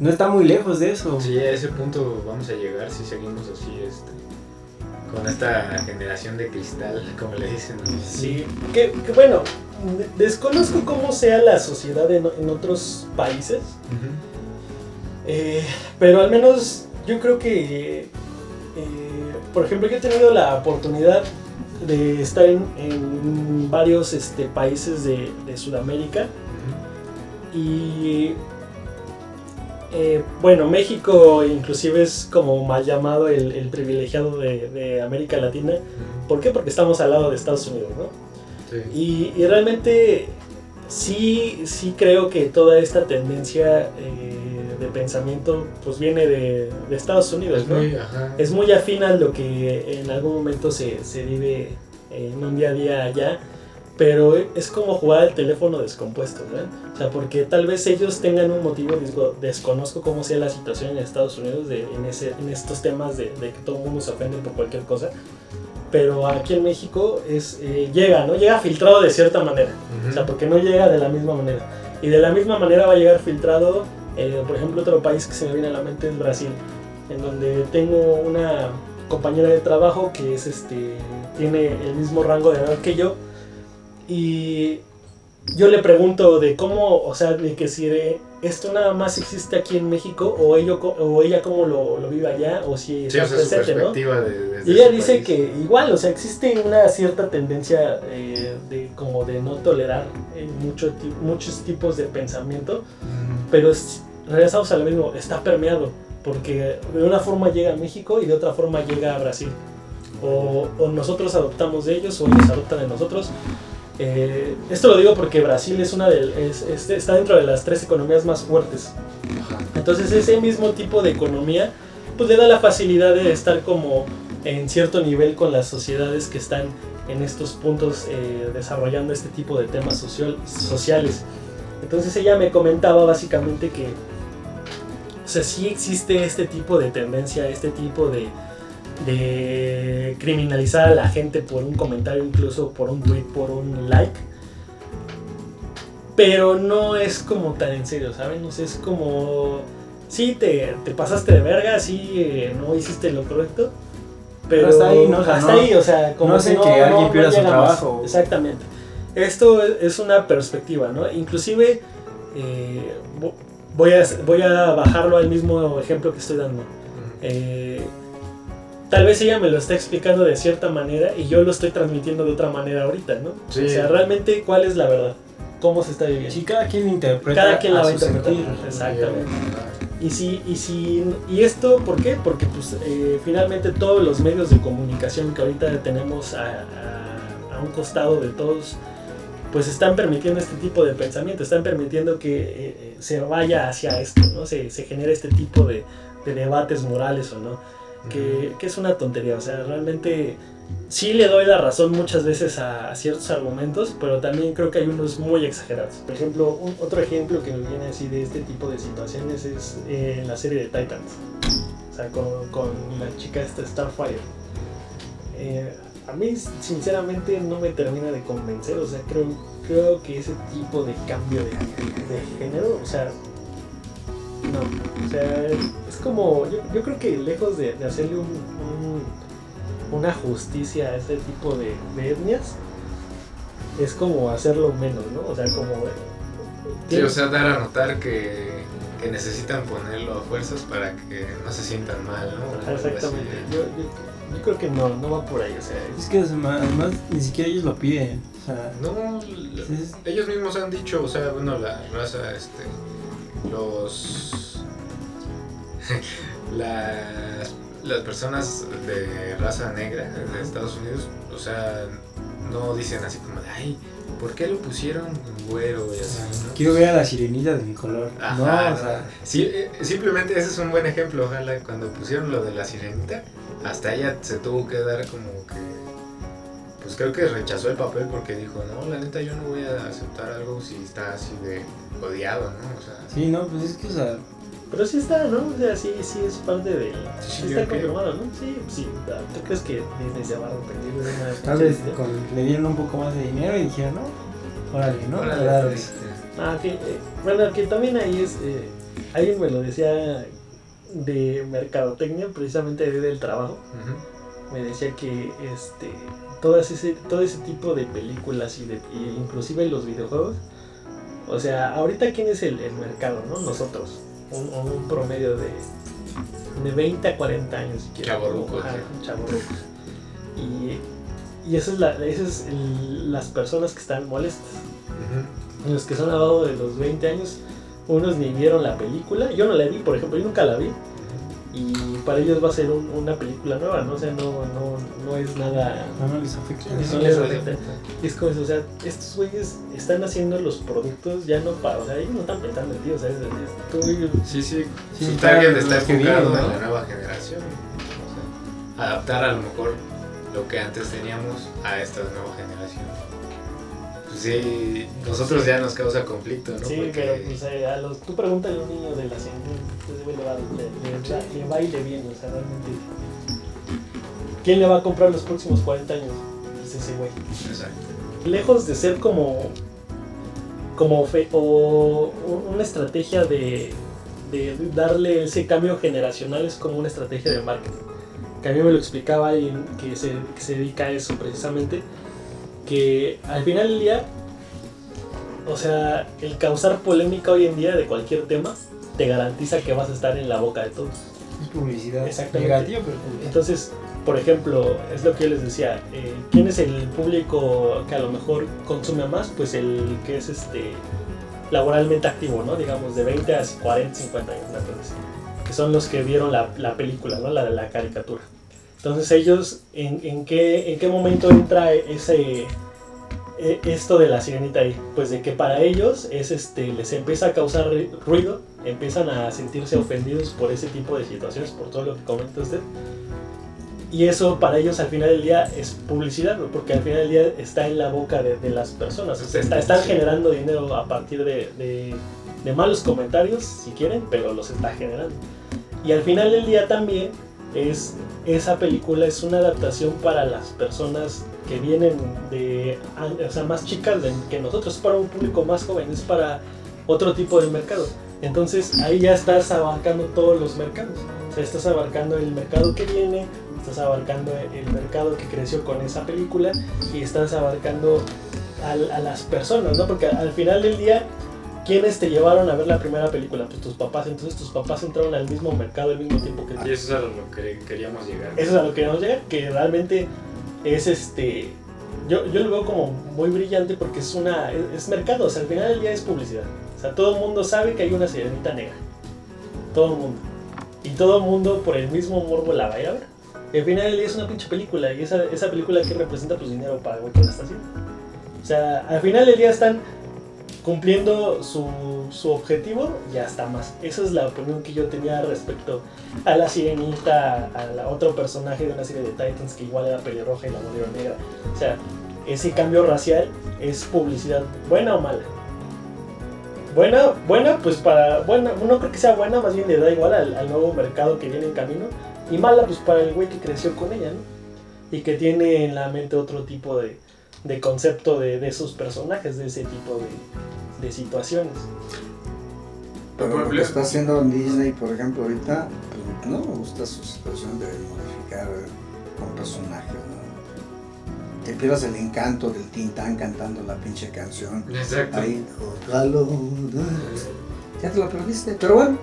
no está muy lejos de eso. Sí, a ese punto vamos a llegar si seguimos así, este, con esta generación de cristal, como le dicen. ¿no? Sí, que, que bueno, de- desconozco cómo sea la sociedad en, en otros países, eh, pero al menos yo creo que, eh, por ejemplo, yo he tenido la oportunidad de estar en, en varios este, países de, de Sudamérica y eh, bueno, México inclusive es como mal llamado el, el privilegiado de, de América Latina. ¿Por qué? Porque estamos al lado de Estados Unidos, ¿no? Sí. Y, y realmente sí, sí creo que toda esta tendencia eh, pensamiento pues viene de, de Estados Unidos, Es ¿no? muy, ajá. Es muy afín a lo que en algún momento se, se vive en un día a día allá, pero es como jugar al teléfono descompuesto, ¿no? O sea, porque tal vez ellos tengan un motivo, digo, desconozco cómo sea la situación en Estados Unidos de, en, ese, en estos temas de, de que todo el mundo se ofende por cualquier cosa, pero aquí en México es, eh, llega, ¿no? Llega filtrado de cierta manera. Ujú. O sea, porque no llega de la misma manera. Y de la misma manera va a llegar filtrado, eh, por ejemplo, otro país que se me viene a la mente es Brasil, en donde tengo una compañera de trabajo que es este tiene el mismo rango de edad que yo y yo le pregunto de cómo, o sea, de que si esto nada más existe aquí en México o, ello, co- o ella cómo lo, lo vive allá o si Sí, está o sea, su presente, ¿no? perspectiva de, Y ella su dice país. que igual, o sea, existe una cierta tendencia eh, de como de no tolerar eh, mucho muchos tipos de pensamiento, pero es, regresamos a lo mismo, está permeado, porque de una forma llega a México y de otra forma llega a Brasil. O, o nosotros adoptamos de ellos o ellos adoptan de nosotros. Eh, esto lo digo porque Brasil es una de, es- es- está dentro de las tres economías más fuertes. Entonces ese mismo tipo de economía pues le da la facilidad de estar como en cierto nivel con las sociedades que están en estos puntos eh, desarrollando este tipo de temas social, sociales. Entonces ella me comentaba básicamente que, o sea, sí existe este tipo de tendencia, este tipo de, de criminalizar a la gente por un comentario, incluso por un tweet, por un like. Pero no es como tan en serio, ¿saben? No sé, es como... Sí, te, te pasaste de verga, sí, eh, no hiciste lo correcto. Pero, hasta ahí, ¿no? O sea, hasta no- ahí, o sea, como no si hacen que alguien pierda su más. trabajo. Exactamente. Esto es una perspectiva, ¿no? Inclusive eh, vo- voy, a, voy a bajarlo al mismo ejemplo que estoy dando. Eh, tal vez ella me lo está explicando de cierta manera y yo lo estoy transmitiendo de otra manera ahorita, ¿no? Sí. O sea, realmente, ¿cuál es la verdad? ¿Cómo se está viviendo? Sí, cada quien interpreta. Cada quien la va a interpretar. sentir. Exactamente. Y si, y si, y esto, ¿por qué? Porque pues eh, finalmente todos los medios de comunicación que ahorita tenemos a, a- a un costado de todos, pues están permitiendo este tipo de pensamiento, están permitiendo que eh, eh, se vaya hacia esto, ¿no? Se, se genere este tipo de, de debates morales o no, que, que es una tontería, o sea, realmente sí le doy la razón muchas veces a, a ciertos argumentos, pero también creo que hay unos muy exagerados. Por ejemplo, un- otro ejemplo que me viene así de este tipo de situaciones es eh, en la serie de Titans, o sea, con, con la chica esta Starfire. Eh, a mí sinceramente no me termina de convencer, o sea, creo, creo que ese tipo de cambio de, de género, o sea, no, o sea, es como, yo, yo creo que lejos de, de hacerle un, un- una justicia a ese tipo de, de etnias, es como hacerlo menos, ¿no? O sea, como... Sí, o sea, dar a notar que, que necesitan ponerlo a fuerzas para que no se sientan mal, ¿no? Exactamente, yo, yo, yo creo que no, no va por ahí, o sea, Es que además, además ni siquiera ellos lo piden. O sea, No, Sí. ellos mismos han dicho, o sea, bueno, la raza, este, los, las, las personas de raza negra de Estados Unidos, o sea, no dicen así como de, ay, ¿por qué lo pusieron güero y así, no? quiero ver a la sirenita de mi color. Ajá, no, no. o sea, Sí, eh, simplemente ese es un buen ejemplo. Ojalá cuando pusieron lo de la sirenita, hasta ella se tuvo que dar como que. Pues creo que rechazó el papel porque dijo: No, la neta, yo no voy a aceptar algo si está así de odiado, ¿no? O sea, sí, no, pues es que, o sea, pero sí está, ¿no? O sea, sí, sí es parte de... Sí, Sí está confirmado, ¿no? Sí, sí. ¿Tú crees que Disney se va a arrepentir de una [laughs] tal vez idea? con- le dieron un poco más de dinero y dijeron, no, órale, ¿no? órale, este, Ah, que, eh, bueno, que también ahí es, eh, alguien me lo decía de mercadotecnia, precisamente de del trabajo, me decía que este, todas ese, todo ese tipo de películas y, de, y inclusive los videojuegos, o sea, ahorita quién es el, el mercado, ¿no? Nosotros, un, un promedio de, de 20 a 40 años, si quieres. Sí. chavorrucos. Y, y esa es, la, es el- las personas que están molestas. Ujú. Los que son abajo de los 20 años, unos ni vieron la película. Yo no la vi, por ejemplo, yo nunca la vi. Y para ellos va a ser un- una película nueva, ¿no? O sea, no, no, no es nada... No, no les afecta. Eso les afecta. Es como eso, o sea, estos güeyes están haciendo los productos ya no para... O sea, ellos no están pensando en ti, o sea, es, es- tú, Sí, sí, Sí, su para target está que enfocado en ¿no? la nueva generación. O sea, adaptar a lo mejor lo que antes teníamos a esta nueva generación. Pues sí, nosotros ya nos causa conflicto, ¿no? Sí, Porque- pero pues eh, a los, tú pregúntale a un niño de la ciencia, ese güey le va, le, le, le va y le viene, o sea, realmente. ¿Quién le va a comprar los próximos 40 años? Pues ese güey. Exacto. lejos de ser como como fe- o una estrategia de, de darle ese cambio generacional es como una estrategia de marketing que a mí me lo explicaba alguien que se, que se dedica a eso precisamente que al final del día o sea el causar polémica hoy en día de cualquier tema te garantiza que vas a estar en la boca de todos Es publicidad. Exactamente. Negativa, pero publicidad. entonces, por ejemplo, es lo que yo les decía, eh, ¿quién es el público que a lo mejor consume más? Pues el que es este laboralmente activo, ¿no? Digamos, de 20 a 40, 50 años, una cosa así. Que son los que vieron la, la película, ¿no? La de la caricatura. Entonces ellos, ¿en, en qué, ¿en qué momento entra ese e- esto de la sirenita ahí? Pues de que para ellos es este, les empieza a causar ruido, empiezan a sentirse ofendidos por ese tipo de situaciones, por todo lo que comenta usted. Y eso para ellos al final del día es publicidad, ¿no? porque al final del día está en la boca de, de las personas. O sea, está- están generando dinero a partir de, de- de malos comentarios, si quieren, pero los está generando. Y al final del día también es esa película es una adaptación para las personas que vienen de, o sea, más chicas que nosotros, para un público más joven, es para otro tipo de mercado. Entonces ahí ya estás abarcando todos los mercados. O sea, estás abarcando el mercado que viene, estás abarcando el mercado que creció con esa película y estás abarcando a, las personas, ¿no? Porque al final del día, ¿quiénes te llevaron a ver la primera película? Pues tus papás. Entonces tus papás entraron al mismo mercado al mismo tiempo que tú. Y eso es a lo que queríamos llegar. Eso es a lo que queremos llegar, que realmente es este. Yo, yo lo veo como muy brillante porque es una. Es, es mercado, o sea, al final del día es publicidad. O sea, todo el mundo sabe que hay una sirenita negra. Todo el mundo. Y todo el mundo por el mismo morbo la va a ir a ver. Y al final del día es una pinche película. Y esa, esa película que representa pues dinero para el güey que la está haciendo. O sea, al final del día están cumpliendo su, su objetivo y hasta más. Esa es la opinión que yo tenía respecto a la sirenita, a otro personaje de una serie de Titans que igual era pelirroja y la volvieron negra. O sea, ese cambio racial es publicidad, buena o mala. Buena, buena, pues para, buena, no creo que sea buena, más bien le da igual al, al nuevo mercado que viene en camino. Y mala, pues para el güey que creció con ella, ¿no? Y que tiene en la mente otro tipo de, de concepto de, de sus personajes, de ese tipo de, de situaciones. Pero lo que está haciendo Disney, por ejemplo, ahorita, pues, no me gusta su situación de modificar con personajes, ¿no? Te pierdas el encanto del Tintán cantando la pinche canción. Exacto. Ahí, ojalá, ya te lo perdiste, pero bueno,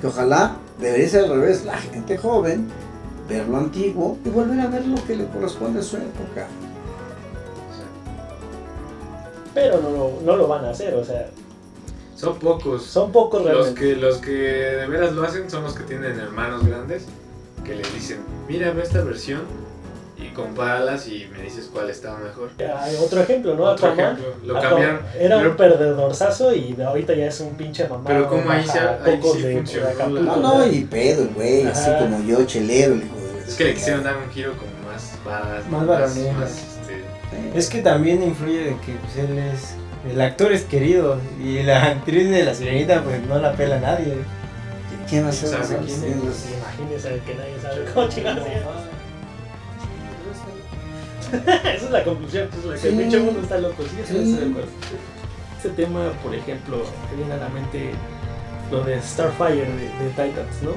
que ojalá debería ser al revés, la gente joven, ver lo antiguo y volver a ver lo que le corresponde a su época. Pero no lo, no lo van a hacer, o sea, Son pocos. son pocos Los realmente. que, los que de veras lo hacen son los que tienen hermanos grandes que les dicen, mira, ve esta versión y compáralas y me dices cuál está mejor. Hay otro ejemplo, ¿no? Otro Aquaman. ejemplo, lo cambiaron. Era pero- un perdedorzazo y de ahorita ya es un pinche mamá. Pero como ahí se- ahí sí de, funcionó de No, ¿no? y pedo, el güey, así como yo, chelero, el hijo de Es que le quisieron dar un giro como más badass, Más más, este, Es que también influye de que pues, él es. El actor es querido y la actriz de la sirenita pues no la pela nadie. ¿Quién va a ser? ¿Sabe no? quién ¿Quién Pues, es? Imagínese que nadie sabe cómo chingados se llama. [laughs] Esa es la conclusión, pues, la que el pinche mundo está loco. Sí, eso Sí. estoy de acuerdo. Ese tema, por ejemplo, que viene a la mente lo de Starfire de, de Titans, ¿no?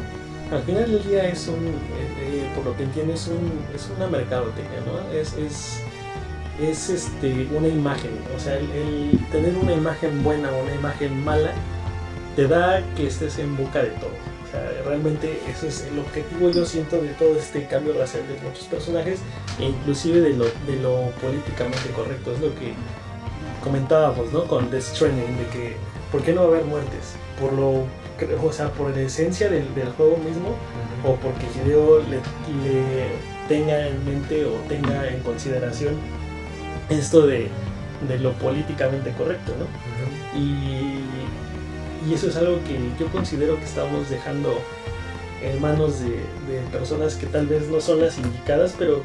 Al final del día es un, eh, eh, por lo que entiendo, es, un, es una mercadotecnia, ¿no? Es, es, es este, una imagen, o sea, el, el tener una imagen buena o una imagen mala te da que estés en boca de todo. O sea, realmente ese es el objetivo, yo siento, de todo este cambio racial de muchos personajes e inclusive de lo, de lo políticamente correcto. Es lo que comentábamos, ¿no? Con Death Stranding, de que, ¿por qué no va a haber muertes? Por lo, o sea, por la esencia del, del juego mismo o porque Hideo le, le tenga en mente o tenga en consideración esto de, de lo políticamente correcto, ¿no? Y, y eso es algo que yo considero que estamos dejando en manos de, de personas que tal vez no son las indicadas, pero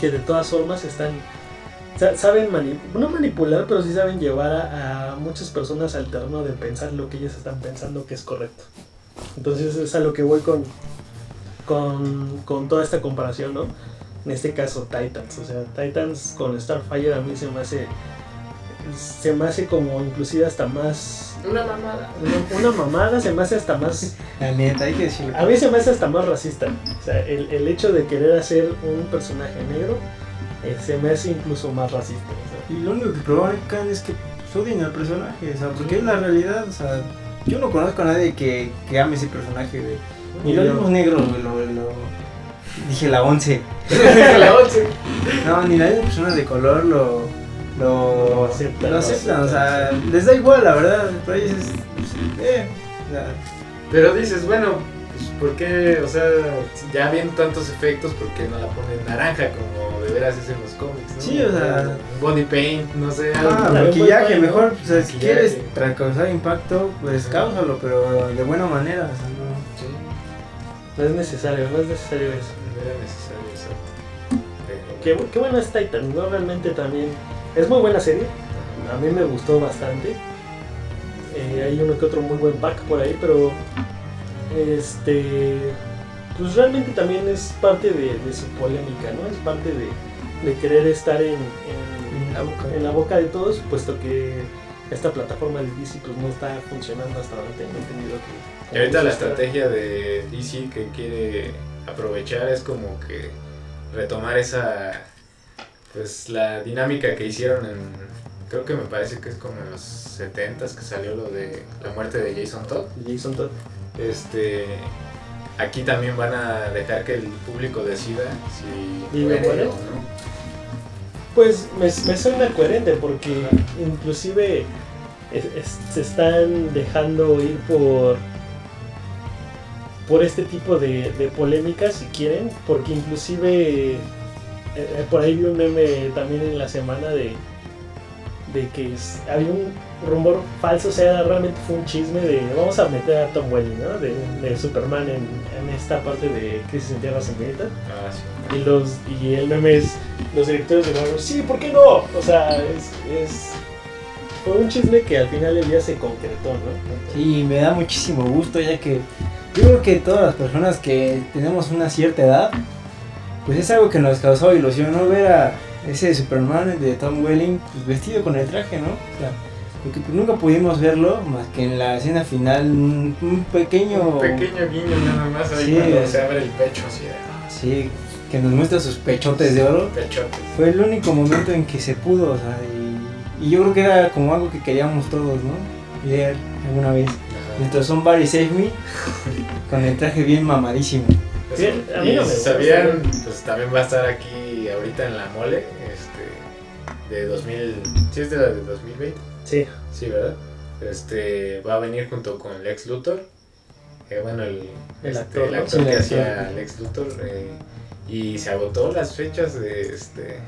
que de todas formas están sa- saben no manipular, pero sí saben llevar a, a muchas personas al terreno de pensar lo que ellas están pensando que es correcto. Entonces es a lo que voy con, con, con toda esta comparación, ¿no? En este caso Titans, o sea, Titans con Starfire a mí se me hace se me hace como inclusive hasta más Una mamada. una, una mamada, se me hace hasta más La neta, hay que decirlo. a mí se me hace hasta más racista. O sea, el, el hecho de querer hacer un personaje negro eh, se me hace incluso más racista. o sea. Y lo único que provocan es que pues, odien al personaje, o sea, porque es la realidad, o sea, yo no conozco a nadie que, que ame ese personaje, güey. Ni los mismos negros, güey, lo, lo- dije la 11. [laughs] la 11. No, ni las personas de color lo, lo, Lo aceptan, lo lo aceptan, o sea, les da igual, la verdad, para ellos es, pues, eh, o sea, Pero dices, bueno, pues, ¿por qué? O sea, ya viendo tantos efectos, ¿por qué no la ponen naranja como de veras es en los cómics? ¿no? Sí, o sea- Body paint, no sé, algo. Ah, Claro, maquillaje, pues, mejor, o sea, si quieres causar impacto, pues Ajá. cáusalo, pero de buena manera, o sea, no. Sí. No es necesario, no es necesario eso. Era necesario eso. Qué, qué bueno es Titan, ¿no? Realmente también es muy buena serie. A mí me gustó bastante. Eh, hay uno que otro muy buen pack por ahí, pero este pues realmente también es parte de, de su polémica, ¿no? Es parte de, de querer estar en, en, La boca. en la boca de todos, puesto que esta plataforma de DC pues, no está funcionando hasta ahora. Tengo entendido que. Y ahorita la estrategia de DC que quiere aprovechar es como que retomar esa pues la dinámica que hicieron en creo que me parece que es como en los 70s que salió lo de la muerte de Jason Todd. Jason Todd. Este aquí también van a dejar que el público decida si ¿Y muere muere? o no. Pues me, me suena coherente porque inclusive es- es- se están dejando ir por por este tipo de, de polémicas si quieren porque inclusive eh, eh, por ahí vi un meme también en la semana de de que es- había un rumor falso, o sea, realmente fue un chisme de vamos a meter a Tom Welling, ¿no? De, de Superman en, en esta parte de Crisis en Tierras Infinitas. Ah, sí. Y, los, y el meme es los directores de Marvel, sí, ¿por qué no? O sea, es, es fue un chisme que al final del día se concretó, ¿no? Sí, me da muchísimo gusto ya que yo creo que todas las personas que tenemos una cierta edad, pues es algo que nos causó ilusión, ¿no? Ver a ese Superman de Tom Welling pues, vestido con el traje, ¿no? O sea, porque pues, nunca pudimos verlo más que en la escena final, un, un pequeño... Un pequeño guiño nada más ahí Sí, cuando se abre el pecho así de ah, Sí, que nos muestra sus pechotes de oro. pechotes. Fue el único momento en que se pudo, o sea, y, y yo creo que era como algo que queríamos todos, ¿no? Ver alguna vez. Nuestro Somebody Save Me, con el traje bien mamadísimo. Sí, a mí y no me si gusta. sabían, pues también va a estar aquí ahorita en la mole, este, de 2000, ¿sí es de la de 2020? Sí, Sí, ¿verdad? Este, va a venir junto con Lex Luthor, eh, bueno, el, El este, actor, el ¿no? actor Sí, el que hacía Lex Luthor, eh, y se agotó las fechas de, este, de-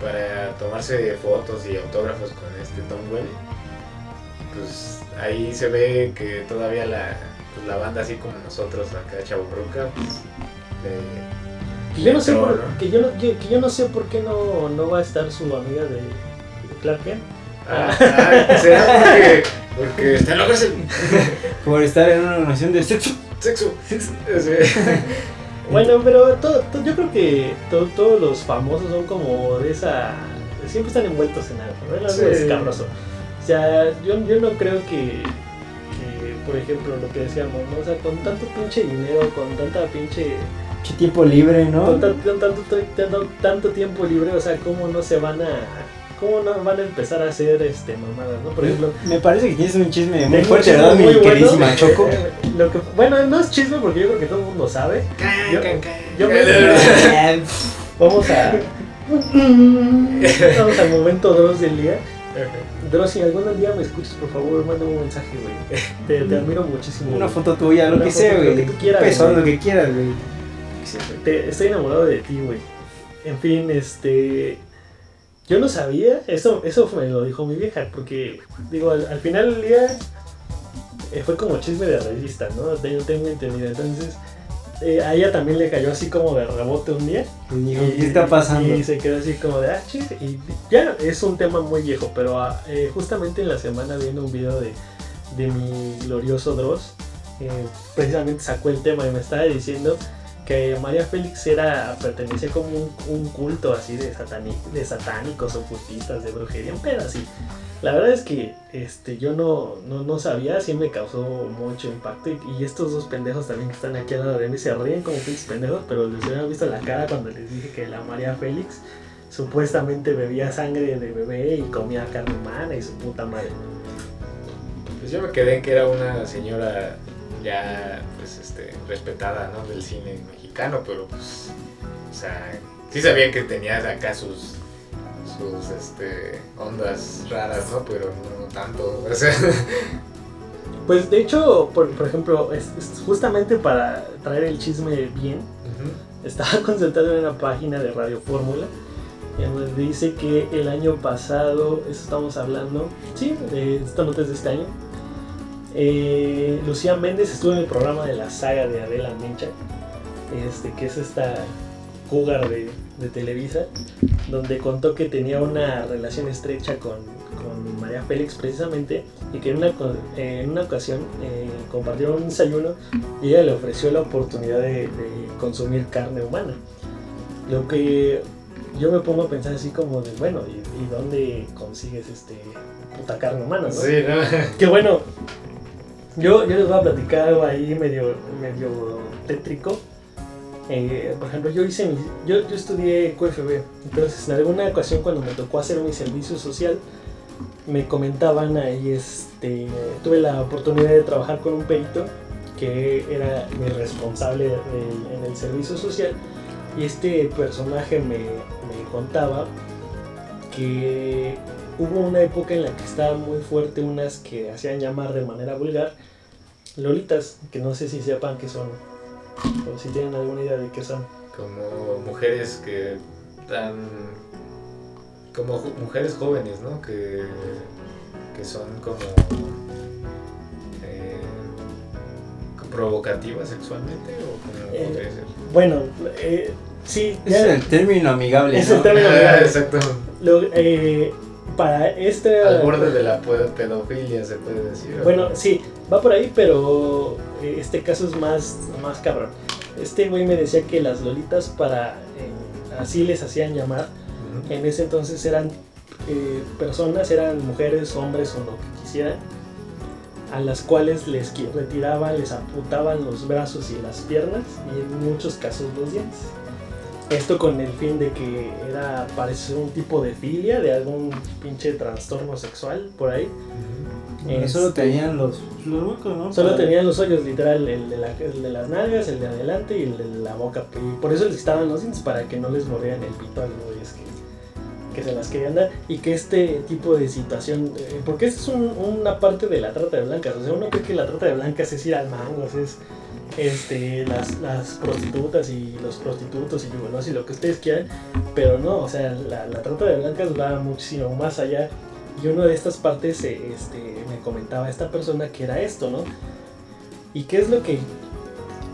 para tomarse fotos y autógrafos con este Tom Welling. Pues ahí se ve que todavía la, pues, la banda así como nosotros acá chaburruca, pues, Que yo no sé por, ¿no? que yo no, que- que yo no sé por qué no, no va a estar su amiga de, de Clark Kent. Ah, ah, ¿será porque, porque está la [laughs] cárcel? Por estar en una relación de sexo. Sexo. Sí. [laughs] Bueno, pero todo, todo- yo creo que to- todos los famosos son como de esa. Siempre están envueltos en algo, ¿no? Es Sí. escabroso. O sea, yo, yo no creo que, que, por ejemplo, lo que decíamos, ¿no? O sea, con tanto pinche dinero, con tanta pinche. Mucho tiempo libre, ¿no? Con tan- tan- tanto, tanto, tanto tiempo libre, o sea, ¿cómo no se van a. ¿Cómo no van a empezar a hacer este mamadas, no? Por ejemplo. Me parece que tienes un chisme muy fuerte, ¿verdad, mi muy bueno. queridísima Choco? [laughs] Eh, Lo que, bueno, no es chisme porque yo creo que todo el mundo sabe. Yo- yo me- [laughs] Vamos a. [laughs] Vamos al momento Dross del día. Dross, si algún día me escuchas, por favor, mándame un mensaje, güey. [laughs] Te, te admiro muchísimo. Una foto tuya, lo que sea, lo güey. que tú quieras, Peso, güey. lo que quieras, güey. Estoy enamorado de ti, güey. En fin, este. Yo no sabía, eso, eso me lo dijo mi vieja, porque, digo, al, al final del día eh, fue como chisme de revista, ¿no? Tengo, tengo entendido. Entonces, eh, a ella también le cayó así como de rebote un día. Y ¿qué está pasando? Y se quedó así como de, ah, chis. Y ya es un tema muy viejo, pero ah, eh, justamente en la semana viendo un video de, de mi glorioso Dross, eh, precisamente sacó el tema y me estaba diciendo que María Félix era pertenecía como un, un culto así de, satani- de satánicos, ocultistas, de brujería, un pedo así. La verdad es que este, yo no, no, no sabía, sí me causó mucho impacto. Y, estos dos pendejos también que están aquí al lado de mí se ríen como pinches pendejos, pero les hubieran visto la cara cuando les dije que la María Félix supuestamente bebía sangre de bebé y comía carne humana y su puta madre. Pues yo me quedé en que era una señora ya pues este respetada ¿no? del cine mexicano, pero pues o sea, sí sabía que tenía acá sus sus este ondas raras, ¿no? Pero no tanto, o sea, [laughs] Pues de hecho, por, por ejemplo, es, es justamente para traer el chisme bien, estaba [laughs] concentrado en una página de Radio Fórmula en donde dice que el año pasado, eso estamos hablando, sí, de esta nota es de este año, eh, Lucía Méndez estuvo en el programa de la saga de Adela Mencha este, que es esta cougar de, de Televisa, donde contó que tenía una relación estrecha con, con María Félix precisamente y que en una, en una ocasión eh, compartieron un desayuno y ella le ofreció la oportunidad de, de consumir carne humana. Lo que yo me pongo a pensar así como de, bueno, ¿y, y dónde consigues este puta carne humana? ¿no? Sí, ¿no? [laughs] Que bueno, yo, yo les voy a platicar algo ahí medio, medio tétrico. Eh, por ejemplo, yo hice mi, yo, yo estudié QFB, entonces en alguna ocasión cuando me tocó hacer mi servicio social, me comentaban ahí, este, tuve la oportunidad de trabajar con un perito que era mi responsable en el servicio social y este personaje me, me contaba que hubo una época en la que estaba muy fuerte unas que hacían llamar de manera vulgar lolitas, que no sé si sepan qué son o si tienen alguna idea de qué son. Como mujeres que dan. Como ju- mujeres jóvenes, ¿no? Que, que son como. eh, provocativas sexualmente o como Eh, podría ser. Bueno, eh, sí, ya- es el término amigable. Es ¿no? el término [laughs] Ah, amigable. exacto. lo- eh, para este... Al borde de la pe- pedofilia se puede decir. ¿o Bueno, no? sí, va por ahí, pero eh, este caso es más, más cabrón. Este güey me decía que las lolitas para... eh, así les hacían llamar. Ujú. En ese entonces eran eh, personas, eran mujeres, hombres o lo que quisieran, a las cuales les retiraban, les amputaban los brazos y las piernas y en muchos casos los dientes. Esto con el fin de que era parecer un tipo de filia, de algún pinche trastorno sexual por ahí. Bueno, solo Este, tenían los, los huecos, ¿no? Solo Para- tenían los hoyos, literal, el de, la- el de las nalgas, el de adelante y el de la boca. Y por eso les estaban los dientes, para que no les mordieran el pito a los güeyes que, que se las querían dar. Y que este tipo de situación, eh, porque esta es un- una parte de la trata de blancas. O sea, uno cree que la trata de blancas es ir al mangos, es este, las, las prostitutas y los prostitutos y bueno, y lo que ustedes quieran. Pero no, o sea, la, la trata de blancas va muchísimo más allá. Y una de estas partes eh, este, me comentaba esta persona que era esto, ¿no? ¿Y qué es lo que.?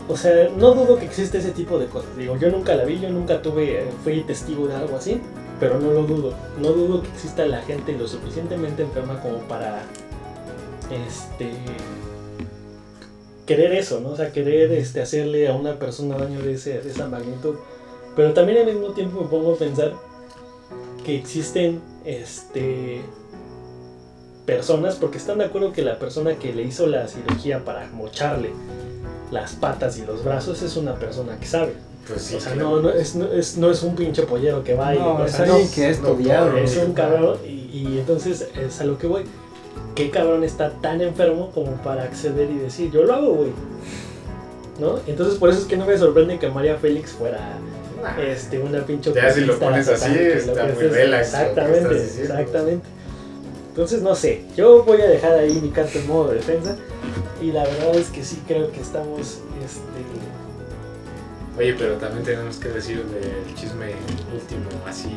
O sea, no dudo que existe ese tipo de cosas. Digo, yo nunca la vi, yo nunca tuve, eh, fui testigo de algo así, pero no lo dudo. No dudo que exista la gente lo suficientemente enferma como para. Este. Querer eso, ¿no? O sea, querer este, hacerle a una persona daño de, ese, de esa magnitud. Pero también al mismo tiempo me pongo a pensar que existen este personas, porque están de acuerdo que la persona que le hizo la cirugía para mocharle las patas y los brazos es una persona que sabe. Pues sí. o sea, claro. no, no, es, no, es, no es un pinche pollero que va y... No, o es sea, alguien no, que ha no, estudiado. es un cabrón y, y entonces es a lo que voy. ¿Qué cabrón está tan enfermo como para acceder y decir, yo lo hago, güey? ¿No? Entonces por eso es que no me sorprende que María Félix fuera Nah. este, una pinche Ya si lo pones así, está muy es- relax Exactamente, exactamente. Entonces, no sé, yo voy a dejar ahí mi carta en modo defensa. Y la verdad es que sí creo que estamos. Este, Oye, pero también tenemos que decir del chisme último, así,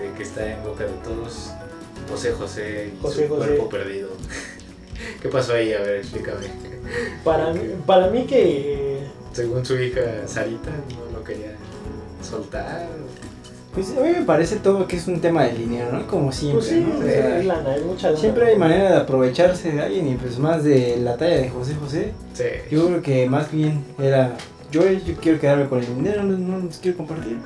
de que está en boca de todos. José José y José su José. cuerpo perdido. [laughs] ¿Qué pasó ahí? A ver, explícame. para, mí, para mí que. Según su hija Sarita, no lo quería soltar. Pues a mí me parece todo que es un tema de dinero, ¿no? Como siempre, Pues sí, ¿no? O sea, es lana, hay mucha lana. siempre hay manera de aprovecharse de alguien y pues más de la talla de José José. Sí. Yo creo que más bien era, yo, yo quiero quedarme con el dinero, no, no los quiero compartir.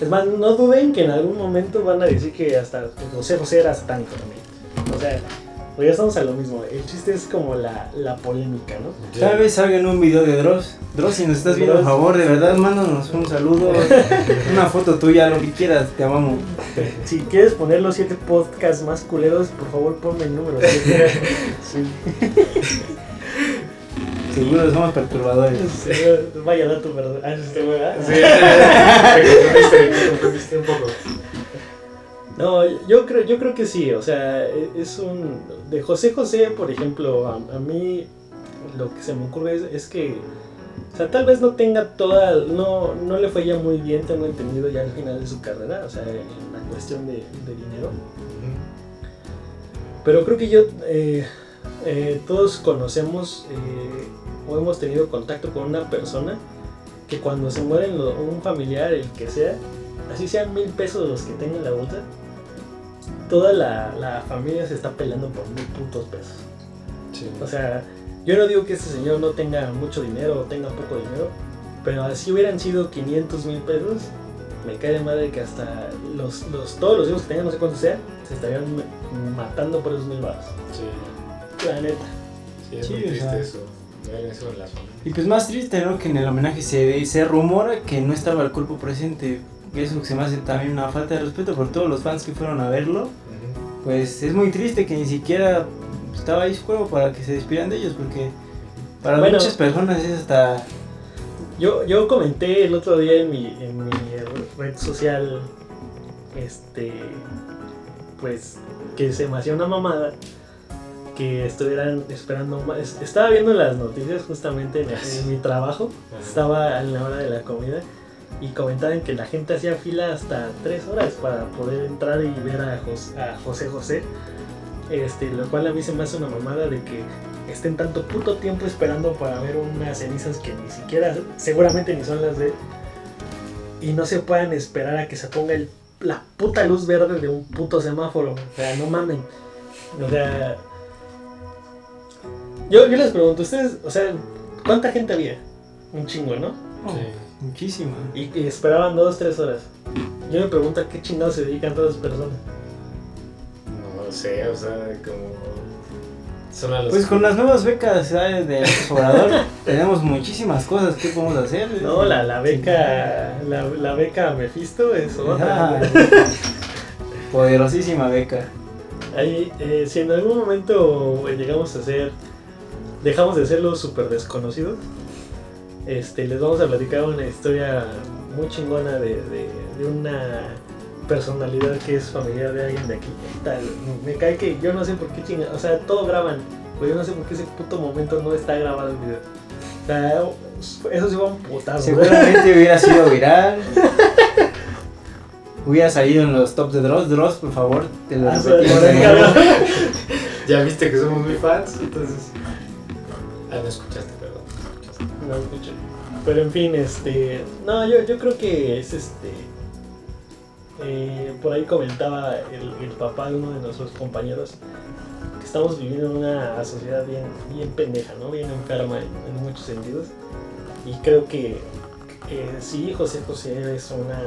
Es más, no duden que en algún momento van a decir que hasta José José era satánico también. O sea, pues ya estamos a lo mismo. El chiste es como la, la polémica, ¿no? Tal vez salga en un video de Dross. Dross, si nos estás viendo, por favor, de verdad, mándanos un saludo, [laughs] una foto tuya, lo que quieras, te amamos. Si quieres poner los siete podcasts más culeros, por favor ponme el número. siete. [laughs] Seguro somos perturbadores. Sí, Vaya dato, ¿verdad? Ah, este ¿verdad? Sí, te confundiste un poco. No, yo creo, yo creo que sí, o sea, e- es un... De José José, por ejemplo, a, a mí lo que se me ocurre es, es que, o sea, tal vez no tenga toda, no, no le fue ya muy bien, tengo entendido ya al final de su carrera, o sea, en la cuestión de, de dinero. Pero creo que yo, eh, eh, todos conocemos eh, o hemos tenido contacto con una persona que cuando se mueren lo- un familiar, el que sea, así sean mil pesos los que tengan en la bolsa, toda la, la familia se está peleando por mil putos pesos. Sí. O sea, yo no digo que este señor no tenga mucho dinero o tenga poco dinero, pero así hubieran sido 500 mil pesos, me cae de madre que hasta los, los, todos los hijos que tengan, no sé cuántos sean, se estarían matando por esos mil baros. Sí, La neta. sí, es Sí, muy o triste sea. eso. Ver eso en la zona. Y pues más triste, ¿no? Que en el homenaje se, se rumora que no estaba el cuerpo presente. Eso se me hace también una falta de respeto por todos los fans que fueron a verlo. Pues es muy triste que ni siquiera estaba ahí su cuerpo para que se despidan de ellos, porque para Bueno. muchas personas es hasta... Yo, yo comenté el otro día en mi, en mi red social, este, pues, que se me hacía una mamada que estuvieran esperando más. Estaba viendo las noticias justamente en, en mi trabajo, estaba en la hora de la comida y comentaban que la gente hacía fila hasta tres horas para poder entrar y ver a, Jos- a José José. Este, lo cual a mí se me hace una mamada de que estén tanto puto tiempo esperando para ver unas cenizas que ni siquiera, seguramente ni son las de y no se puedan esperar a que se ponga el- la puta luz verde de un puto semáforo. O sea, no mamen. O sea, yo, les pregunto, ustedes, o sea, ¿cuánta gente había? Un chingo, ¿no? Sí. Muchísima. Y, y esperaban dos, tres horas. Yo me pregunto a qué chingados se dedican todas esas personas. No sé, o sea, como. Son a los. Pues con las nuevas becas ¿sabes? del Obrador [laughs] tenemos muchísimas cosas que podemos hacer. No, la, la beca, la, la beca Mephisto es otra. Ah, [laughs] Poderosísima beca. Ahí, eh, si en algún momento llegamos a ser, dejamos de ser los super desconocidos, este, les vamos a platicar una historia muy chingona de, de- de una personalidad que es familiar de alguien de aquí. Tal, me cae que yo no sé por qué chinga, o sea, todo graban, pero yo no sé por qué ese puto momento no está grabado el video. O sea, eso sí va un putazo. Seguramente [laughs] hubiera sido viral. Hubiera salido en los tops de Dross. Dross, por favor, te lo Ah, repetimos. [laughs] [laughs] Ya viste que somos muy fans, entonces. Ah, no escuchaste. Pero en fin, este. No, yo, yo creo que es este. eh, por ahí comentaba el, el papá de uno de nuestros compañeros que estamos viviendo en una sociedad bien, bien pendeja, ¿no? Bien enferma en, en muchos sentidos. Y creo que sí, José José es una,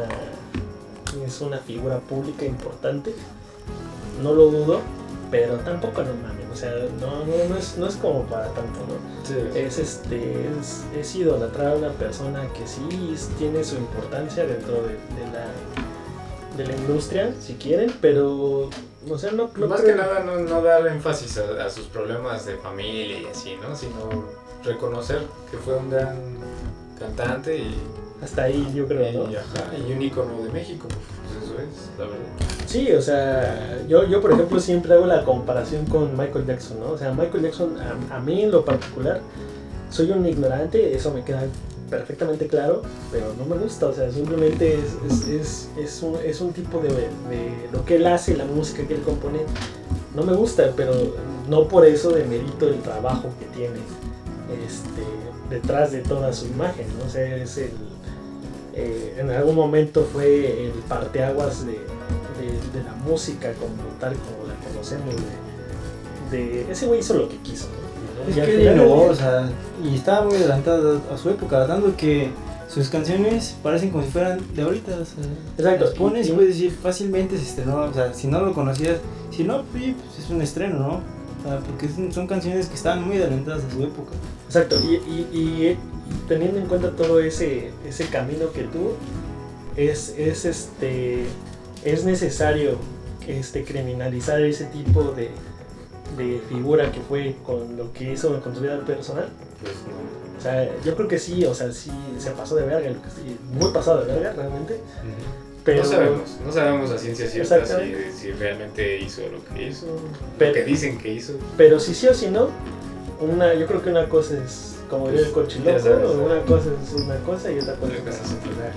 es una figura pública importante. No lo dudo, pero tampoco no. O sea, no, no, no, es, no es como para tanto, ¿no? Sí, es este es, es idolatrar a una persona que sí tiene su importancia dentro de, de la de la industria si quieren pero o sea no, no Más creo- que nada, no, no dar énfasis a, a sus problemas de familia y así, ¿no? Sino reconocer que fue un gran cantante y, hasta ahí yo creo y, ¿no? ajá, y un ícono de México. Sí o sea yo yo por ejemplo siempre hago la comparación con Michael Jackson no o sea Michael Jackson a, a mí en lo particular soy un ignorante eso me queda perfectamente claro pero no me gusta o sea simplemente es, es, es, es un tipo de, de lo que él hace la música que él compone. No me gusta, pero no por eso demerito el trabajo que tiene este, detrás de toda su imagen, ¿no? O sea, es el, eh, en algún momento fue el parteaguas de, de, de la música como tal, como la conocemos. De, de- ese güey hizo lo que quiso, ¿no? Es que innovó, o sea, y estaba muy adelantado a su época, dando que sus canciones parecen como si fueran de ahorita, o sea, Exacto, las pones y- puedes decir fácilmente se estrenó, o sea, si no lo conocías, si no, pues, pues, es un estreno, ¿no? O sea, porque son, canciones que estaban muy adelantadas a su época. Exacto, y, y- y- y teniendo en cuenta todo ese, ese camino que tuvo, es, es, este, es necesario este, criminalizar ese tipo de, de figura que fue con lo que hizo con su vida personal. Pues no. O sea, yo creo que sí, o sea, sí se pasó de verga, lo muy pasado de verga realmente. Pero, no sabemos, no sabemos a ciencia cierta si, si realmente hizo lo que hizo, lo Pero- que dicen que hizo. pero si sí o si no, una, yo creo que una cosa es como el Pues, cochiloco, ya sabes, una cosa es una cosa y otra cosa Otra es otra.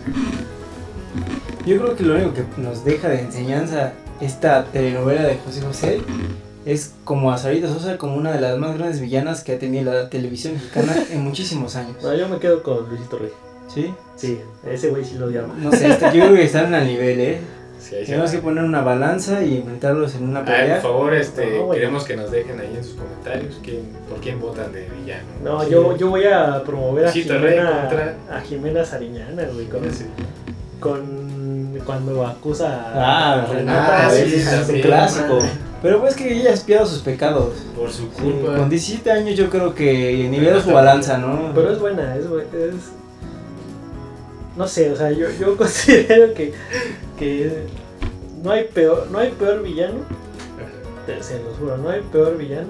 Yo creo que lo único que nos deja de enseñanza esta telenovela de José José es como a Sarita Sosa como una de las más grandes villanas que ha tenido la televisión mexicana [laughs] en muchísimos años. No, yo me quedo con Luisito Rey. ¿Sí? Sí, ese güey sí lo odiaba. No sé, este, yo creo que están al nivel, ¿eh? Sí, Tenemos que poner una balanza y enfrentarlos en una Ah, pelea. por favor, este, No, queremos que nos dejen ahí en sus comentarios quién, por quién votan de villano. No, Sí. yo, yo voy a promover a Jimena, contra- a Jimena Sariñana, güey, con, Sí. con cuando acusa Ah, a Renata, Ah, ese sí, es un clásico. Pero pues que ella ha espiado sus pecados. Por su Sí, culpa. con 17 años yo creo que niveló su Renata. balanza, ¿no? Pero es buena, es, es no sé, o sea, yo, yo [laughs] considero que, que no hay peor, no hay peor villano, te- se los juro, no hay peor villano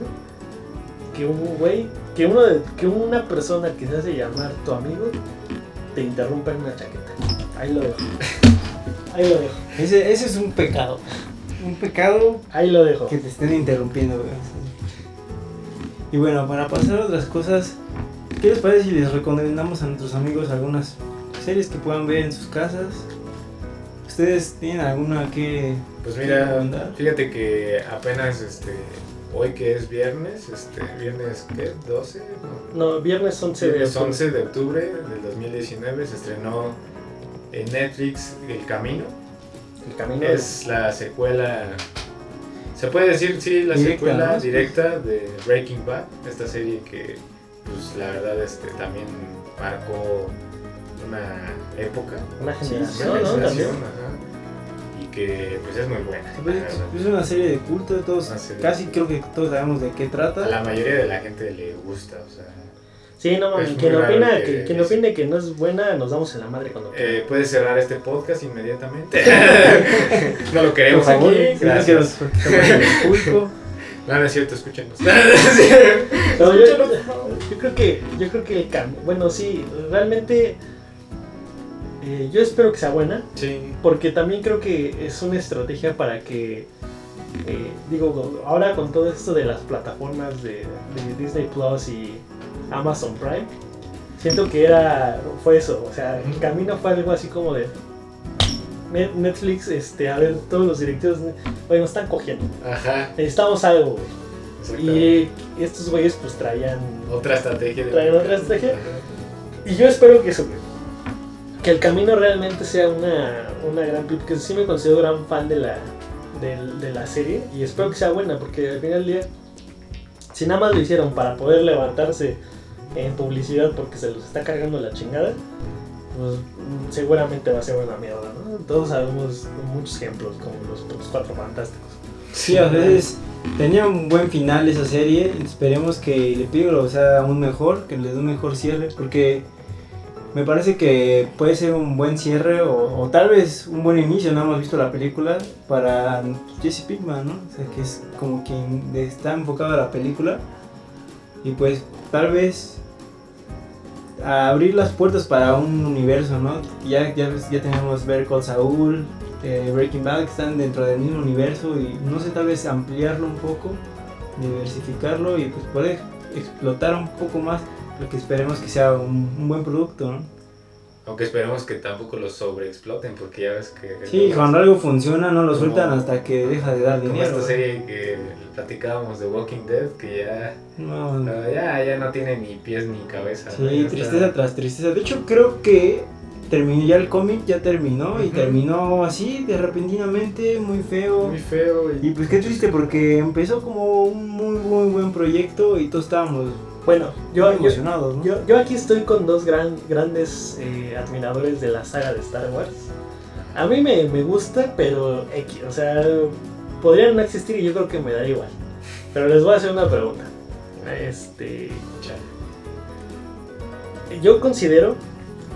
que un güey, que uno de, que una persona que se hace llamar tu amigo te interrumpa en una chaqueta. Ahí lo dejo. Ahí lo dejo. Ese, ese es un pecado. Un pecado Ahí lo dejo. que te estén interrumpiendo, güey. Y bueno, para pasar a otras cosas, ¿qué les parece si les recomendamos a nuestros amigos algunas series que puedan ver en sus casas? ¿Ustedes tienen alguna que Pues mira, fíjate que apenas este hoy que es viernes, este viernes ¿qué? 12, no, No, viernes 11 de viernes octubre. 11 de octubre del 2019 se estrenó en Netflix El Camino. El camino Es la secuela se puede decir sí, la Directa, secuela ¿no? directa de Breaking Bad, esta serie que pues la verdad este también marcó una época, una Sí, generación, una ¿no? generación, y que pues es muy buena. Pues, es una serie de culto, todos, casi creo que todos sabemos de qué A trata. la mayoría de la gente le gusta, o sea, Sí, no mames, Es quien opina que- que, quien opine que no es buena, nos damos en la madre cuando eh, puedes cerrar este podcast inmediatamente. [laughs] [laughs] no lo queremos Por favor, aquí. Gracias. No, no es cierto, escúchenos. [laughs] No, yo, yo creo que yo creo que el cambio, bueno, sí, realmente eh, yo espero que sea buena, sí. porque también creo que es una estrategia para que eh, digo, ahora con todo esto de las plataformas de, de Disney Plus y Amazon Prime, siento que era fue eso, o sea, el camino fue algo así como de Net- Netflix, este, a ver, todos los directivos, bueno, están cogiendo, Ajá. necesitamos algo, güey. Y estos güeyes pues traían Otra estrategia. de Traen otra estrategia. Y yo espero que eso, que el camino realmente sea una, una gran película, que sí me considero gran fan de la, de, la serie y espero que sea buena, porque al final del día, si nada más lo hicieron para poder levantarse en publicidad porque se los está cargando la chingada, pues mm, seguramente va a ser una mierda, ¿no? Todos sabemos muchos ejemplos, como los, los cuatro fantásticos. Sí, a veces tenía un buen final esa serie. Esperemos que el epílogo sea aún mejor, que les dé un mejor cierre, porque me parece que puede ser un buen cierre o, o tal vez un buen inicio. No hemos visto la película para Jesse Pinkman, ¿no? O sea, que es como quien está enfocado a la película y pues tal vez abrir las puertas para un universo, ¿no? Ya, ya, ya tenemos Ver Saul, eh, Breaking Bad, que están dentro del mismo universo y no sé, tal vez ampliarlo un poco, diversificarlo y pues poder explotar un poco más lo que esperemos que sea un, un buen producto, ¿no? Aunque esperemos que tampoco los sobreexploten, porque ya ves que. Sí, cuando algo funciona no lo Como- sueltan hasta que deja de dar Como dinero. esta serie que platicábamos de Walking Dead, que ya, No, ya, ya no tiene ni pies ni cabeza. ¿no? Sí, está- tristeza tras tristeza. De hecho, creo que terminó ya el cómic, ya terminó y terminó así, de repentinamente, muy feo. Muy feo. Y pues qué triste porque empezó como un muy, muy buen proyecto y todos estábamos Bueno, yo, yo, emocionados, ¿no? Yo, yo aquí estoy con dos gran, grandes eh, admiradores de la saga de Star Wars. A mí me, me gusta, pero o sea, podrían no existir y yo creo que me da igual. Pero les voy a hacer una pregunta. Este, yo considero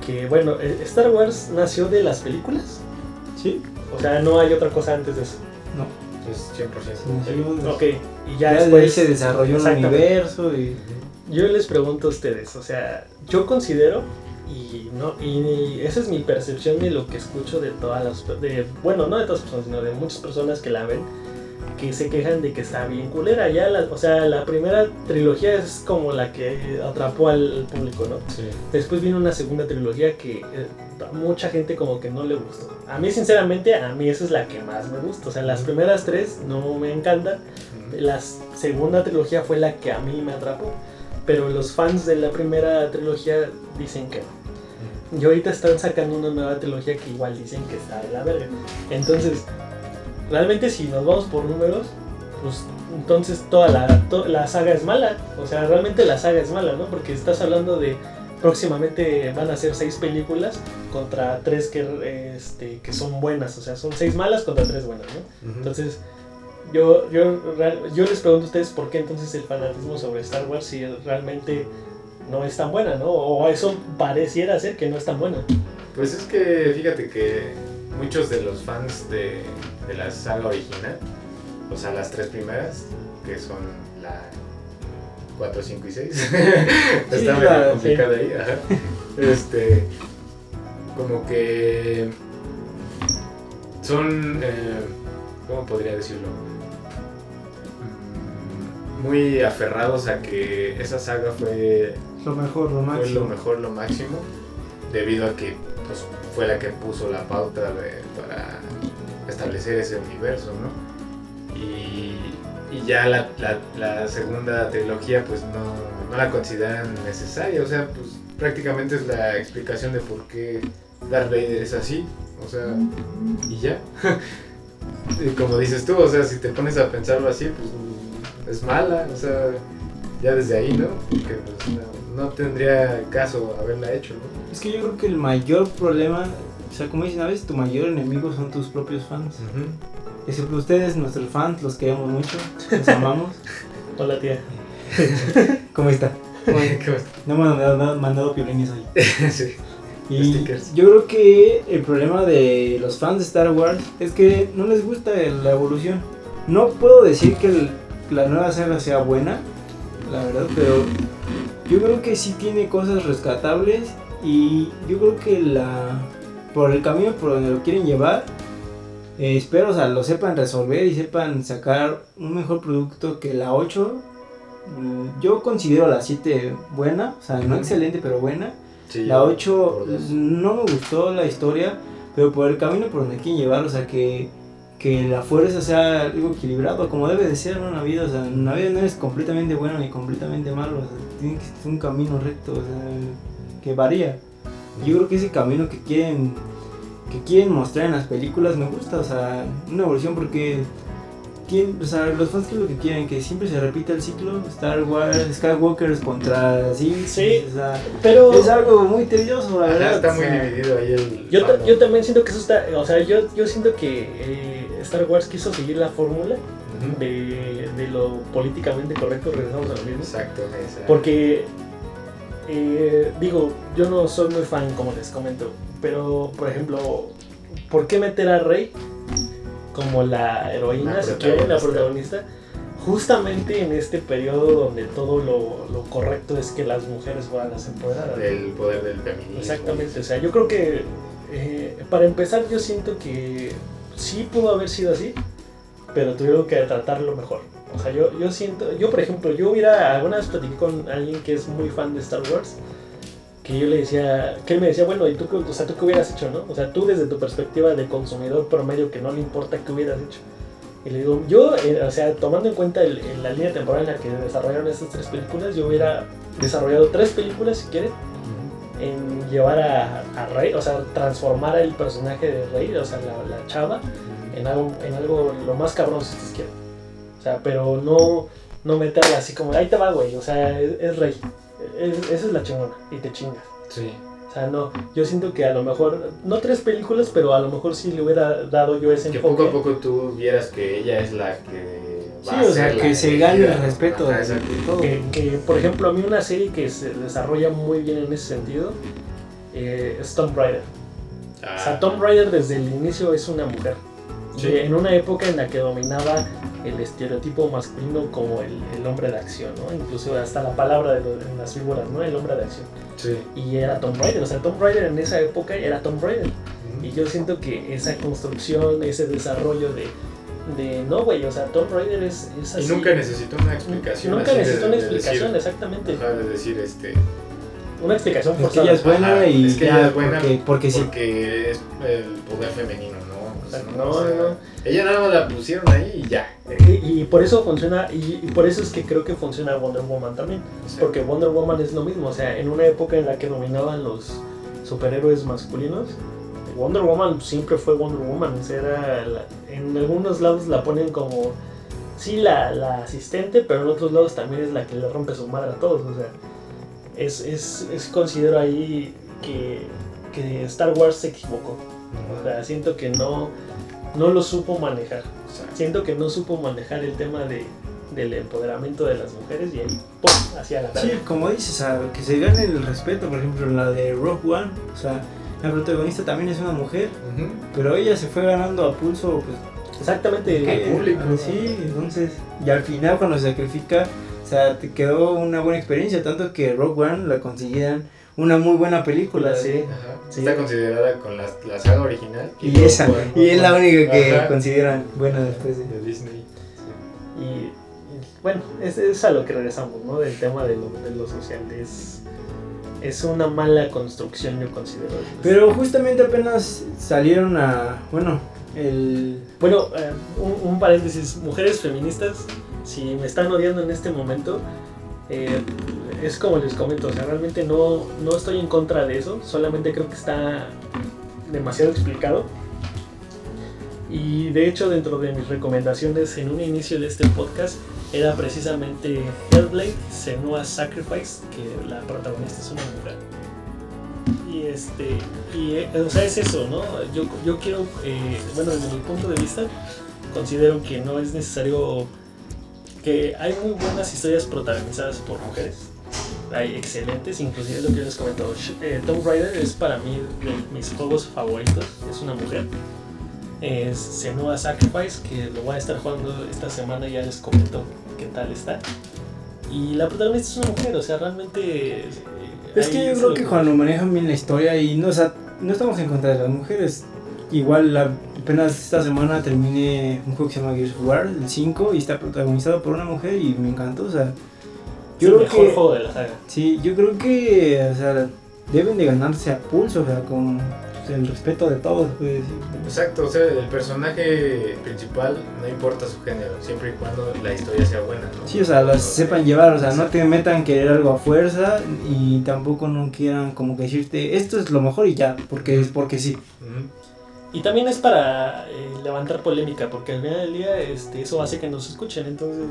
que, bueno, eh, Star Wars nació de las películas. Sí, O sea, no hay otra cosa antes de eso. no. Es 100%. Sí, Ok, y ya, Ya, de ahí después se desarrolló un Exactamente. universo y. Yo les pregunto a ustedes, o sea, yo considero y no y esa es mi percepción de lo que escucho de todas las de bueno, no de todas las personas, sino de muchas personas que la ven que se quejan de que está bien culera ya la, o sea, la primera trilogía es como la que atrapó al, público, ¿no? Sí. Después vino una segunda trilogía que eh, mucha gente como que no le gustó. A mí sinceramente, a mí esa es la que más me gusta, o sea, las primeras tres no me encantan. La segunda trilogía fue la que a mí me atrapó, pero los fans de la primera trilogía dicen que no. Y ahorita están sacando una nueva trilogía que igual dicen que está de la verga. Entonces, realmente si nos vamos por números, pues entonces toda la, to- la saga es mala. O sea, realmente la saga es mala, ¿no? Porque estás hablando de próximamente van a ser seis películas contra tres que, este, que son buenas. O sea, son seis malas contra tres buenas, ¿no? Ujú. Entonces, yo, yo, yo les pregunto a ustedes por qué entonces el fanatismo sobre Star Wars si realmente no es tan buena, ¿no? O eso pareciera ser que no es tan buena. Pues es que fíjate que muchos de los fans de, de la saga original, o sea, las tres primeras, que son la 4, 5 y 6, [laughs] está Sí, medio la- complicado ahí, ajá. Este, como que son, eh, ¿cómo podría decirlo? Muy aferrados a que esa saga fue Lo mejor, lo fue máximo. lo mejor, lo máximo, debido a que pues, fue la que puso la pauta de- para establecer ese universo, ¿no? Y, y ya la, la- la segunda trilogía pues no, no la consideran necesaria, o sea, pues prácticamente es la explicación de por qué Darth Vader es así, o sea, y ya. [laughs] Como dices tú, o sea, si te pones a pensarlo así, pues es mala, o sea, ya desde ahí, ¿no? Porque pues, no, no tendría caso haberla hecho, ¿no? Es que yo creo que el mayor problema, o sea, como dicen a veces, tu mayor enemigo son tus propios fans. Excepto ustedes, nuestros fans, los queremos mucho, los amamos. [laughs] Hola tía. [laughs] ¿Cómo está? [laughs] ¿Cómo está? No me han mandado, mandado piolines hoy. sí. Y Stickers. yo creo que el problema de los fans de Star Wars es que no les gusta la evolución. No puedo decir que el- la nueva saga sea buena, la verdad, pero yo creo que sí tiene cosas rescatables y yo creo que la por el camino por donde lo quieren llevar, eh, espero, o sea, lo sepan resolver y sepan sacar un mejor producto que la 8. Mm, Yo considero la 7 buena, o sea, no excelente, pero buena. Sí, La 8 por dos. no me gustó la historia, pero por el camino por donde quieren llevar, o sea, que, que la fuerza sea algo equilibrado, como debe de ser ¿no? en la vida. O sea, en la vida no eres completamente bueno ni completamente malo, o sea, tiene que ser un camino recto, o sea, que varía. Yo creo que ese camino que quieren que quieren mostrar en las películas me gusta, o sea, una evolución porque quieren, o sea, los fans que es lo que quieren, que siempre se repita el ciclo, Star Wars, Skywalkers contra Sith, Sí. o sea, Pero es algo muy tedioso, la verdad. está o muy sea, dividido ahí el. yo, yo también siento que eso está, o sea, yo, yo siento que eh, Star Wars quiso seguir la fórmula de, de lo políticamente correcto, regresamos a lo mismo. Exacto. Porque, eh, digo, yo no soy muy fan, como les comento, pero, por ejemplo, ¿por qué meter a Rey como la heroína, La si quieren, la protagonista. protagonista? Justamente en este periodo donde todo lo, lo correcto es que las mujeres fueran las empoderadas. El poder del feminismo. Exactamente, o sea, yo creo que eh, para empezar yo siento que sí pudo haber sido así, pero tuvieron que tratarlo mejor. O sea, yo, yo siento, yo por ejemplo, yo hubiera, alguna vez platiqué con alguien que es muy fan de Star Wars, que yo le decía, que él me decía, bueno, ¿y tú, o sea, tú qué hubieras hecho, no? O sea, tú desde tu perspectiva de consumidor promedio que no le importa qué hubieras hecho. Y le digo, yo, eh, o sea, tomando en cuenta el- el- la línea temporal en la que desarrollaron estas tres películas, yo hubiera desarrollado tres películas, si quieren. En llevar a, a Rey, o sea, transformar el personaje de Rey, o sea, la, la chava, en algo, en algo lo más cabrón si ustedes quieren. O sea, pero no, no meterla así como, ahí te va, güey, o sea, es, es Rey. Es- esa es la chingona y te chingas. Sí. O sea, no, yo siento que a lo mejor, no tres películas, pero a lo mejor sí le hubiera dado yo ese Que enfoque. poco a poco tú vieras que ella es la que. Sí, o sea, que se gane el respeto de exacto. todo. Que, que, por ejemplo, a mí una serie que se desarrolla muy bien en ese sentido eh, es Tomb Raider. Ah, O sea, Tomb Raider desde el inicio es una mujer. Sí. En una época en la que dominaba el estereotipo masculino como el, el hombre de acción, ¿no? Incluso hasta la palabra de lo- en las figuras, ¿no? El hombre de acción. Sí. Y era Tomb Raider, o sea, Tomb Raider en esa época era Tomb Raider. Y yo siento que esa construcción, ese desarrollo de, de no, güey, o sea, Tomb Raider es, es Y así. nunca necesitó una explicación. Nunca así de- necesitó una de explicación, decir- exactamente. ajá, de decir, este. Una explicación Es que forzada. ella es buena Ajá, y es que ya, ella es buena porque, porque sí. Porque es el poder femenino, ¿no? No, No, o sea, no, no. Ella nada más la pusieron ahí y ya. Y, y por eso funciona, y, y por eso es que creo que funciona Wonder Woman también. Porque Wonder Woman es lo mismo, o sea, en una época en la que dominaban los, superhéroes masculinos, Wonder Woman siempre fue Wonder Woman. Era en algunos lados la ponen como, sí, la, la, asistente, pero en otros lados también es la que le rompe su madre a todos. O sea, es, es, es considero ahí que, que, Star Wars se equivocó. O sea, siento que no, no lo supo manejar. Siento que no supo manejar el tema de, del empoderamiento de las mujeres y ahí, ¡pum! hacia la Sí, como dices, que se gane el respeto, por ejemplo, en la de Rogue One, o sea, la protagonista también es una mujer, pero ella se fue ganando a pulso, pues. Exactamente, el público. Sí, entonces, y al final cuando se sacrifica, o sea, te quedó una buena experiencia, tanto que Rogue One la consiguieran una muy buena película. Sí. Está considerada con la, la saga original. Y, esa, y es la única que consideran buena después de, Disney. Y, bueno, es, es, a lo que regresamos, ¿no? Del tema de lo, de lo social. Es, es una mala construcción, yo considero. Pero justamente apenas salieron a. Bueno, el. Bueno, eh, un, paréntesis: mujeres feministas, si me están odiando en este momento, eh, es como les comento, o sea, realmente no, no estoy en contra de eso, solamente creo que está demasiado explicado. Y de hecho, dentro de mis recomendaciones en un inicio de este podcast, era precisamente Hellblade, Senua Sacrifice, que la protagonista es una mujer. Y este, y, eh, o sea, es eso, ¿no? Yo, yo quiero, eh, bueno, desde mi punto de vista, considero que no es necesario, que hay muy buenas historias protagonizadas por mujeres. Hay excelentes, inclusive lo que les comentado, eh, Tomb Raider es para mí de mis juegos favoritos, es una mujer es Senua Sacrifice, que lo voy a estar jugando esta semana, ya les comento qué tal está. Y la protagonista es una mujer, o sea, realmente... Eh, es que yo creo que cuando manejan bien la historia y no, no estamos en contra de las mujeres. Igual apenas esta semana terminé un juego que se llama Gears of War, el 5, y está protagonizado por una mujer y me encantó, o sea... Yo creo el mejor que, juego de la saga. Sí, yo creo que, o sea, deben de ganarse a pulso, o sea, con el respeto de todos, puede decir. Exacto, o sea, el personaje principal no importa su género, siempre y cuando la historia sea buena, ¿no? Sí, o sea, lo sepan llevar, o sea, no te metan querer algo a fuerza y tampoco no quieran como que decirte esto es lo mejor y ya, porque es porque sí. Y también es para eh, levantar polémica, porque al final del día este, eso hace que nos escuchen, entonces...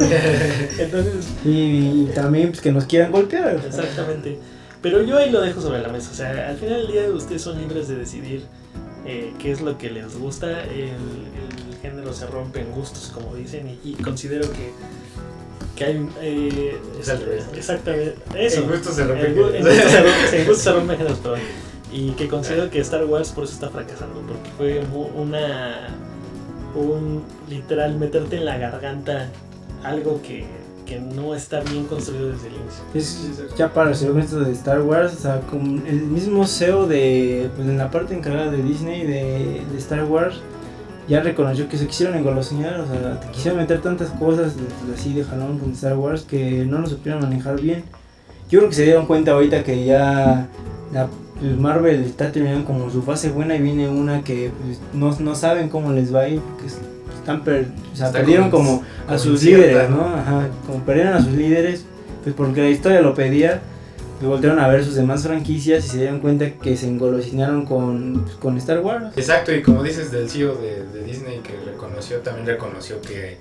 [laughs] [laughs] entonces y, también pues, que nos quieran golpear. Exactamente. Pero yo ahí lo dejo sobre la mesa. O sea, al final del día ustedes son libres de decidir eh, qué es lo que les gusta. El, género se rompe en gustos, como dicen, y, considero que, que hay. Eh, exactamente. Eso. En gustos se rompen. En, gustos se rompen géneros, perdón. Y que considero que Star Wars por eso está fracasando, porque fue una. Un literal meterte en la garganta algo que que no está bien construido desde el inicio. Es, ya para ser de Star Wars, o sea, con el mismo CEO de, pues en la parte encargada de Disney de, de Star Wars, ya reconoció que se quisieron engolosinar, o sea, te quisieron meter tantas cosas así de jalón con Star Wars que no lo supieron manejar bien. Yo creo que se dieron cuenta ahorita que ya la, Marvel está terminando como su fase buena y viene una que pues, no, no saben cómo les va a ir, porque están o sea, perdieron como, a sus líderes, ¿no? Ajá, como perdieron a sus líderes, pues porque la historia lo pedía, pues voltearon a ver sus demás franquicias y se dieron cuenta que se engolosinaron con, con Star Wars. Exacto, y como dices del CEO de, de Disney que reconoció, también reconoció que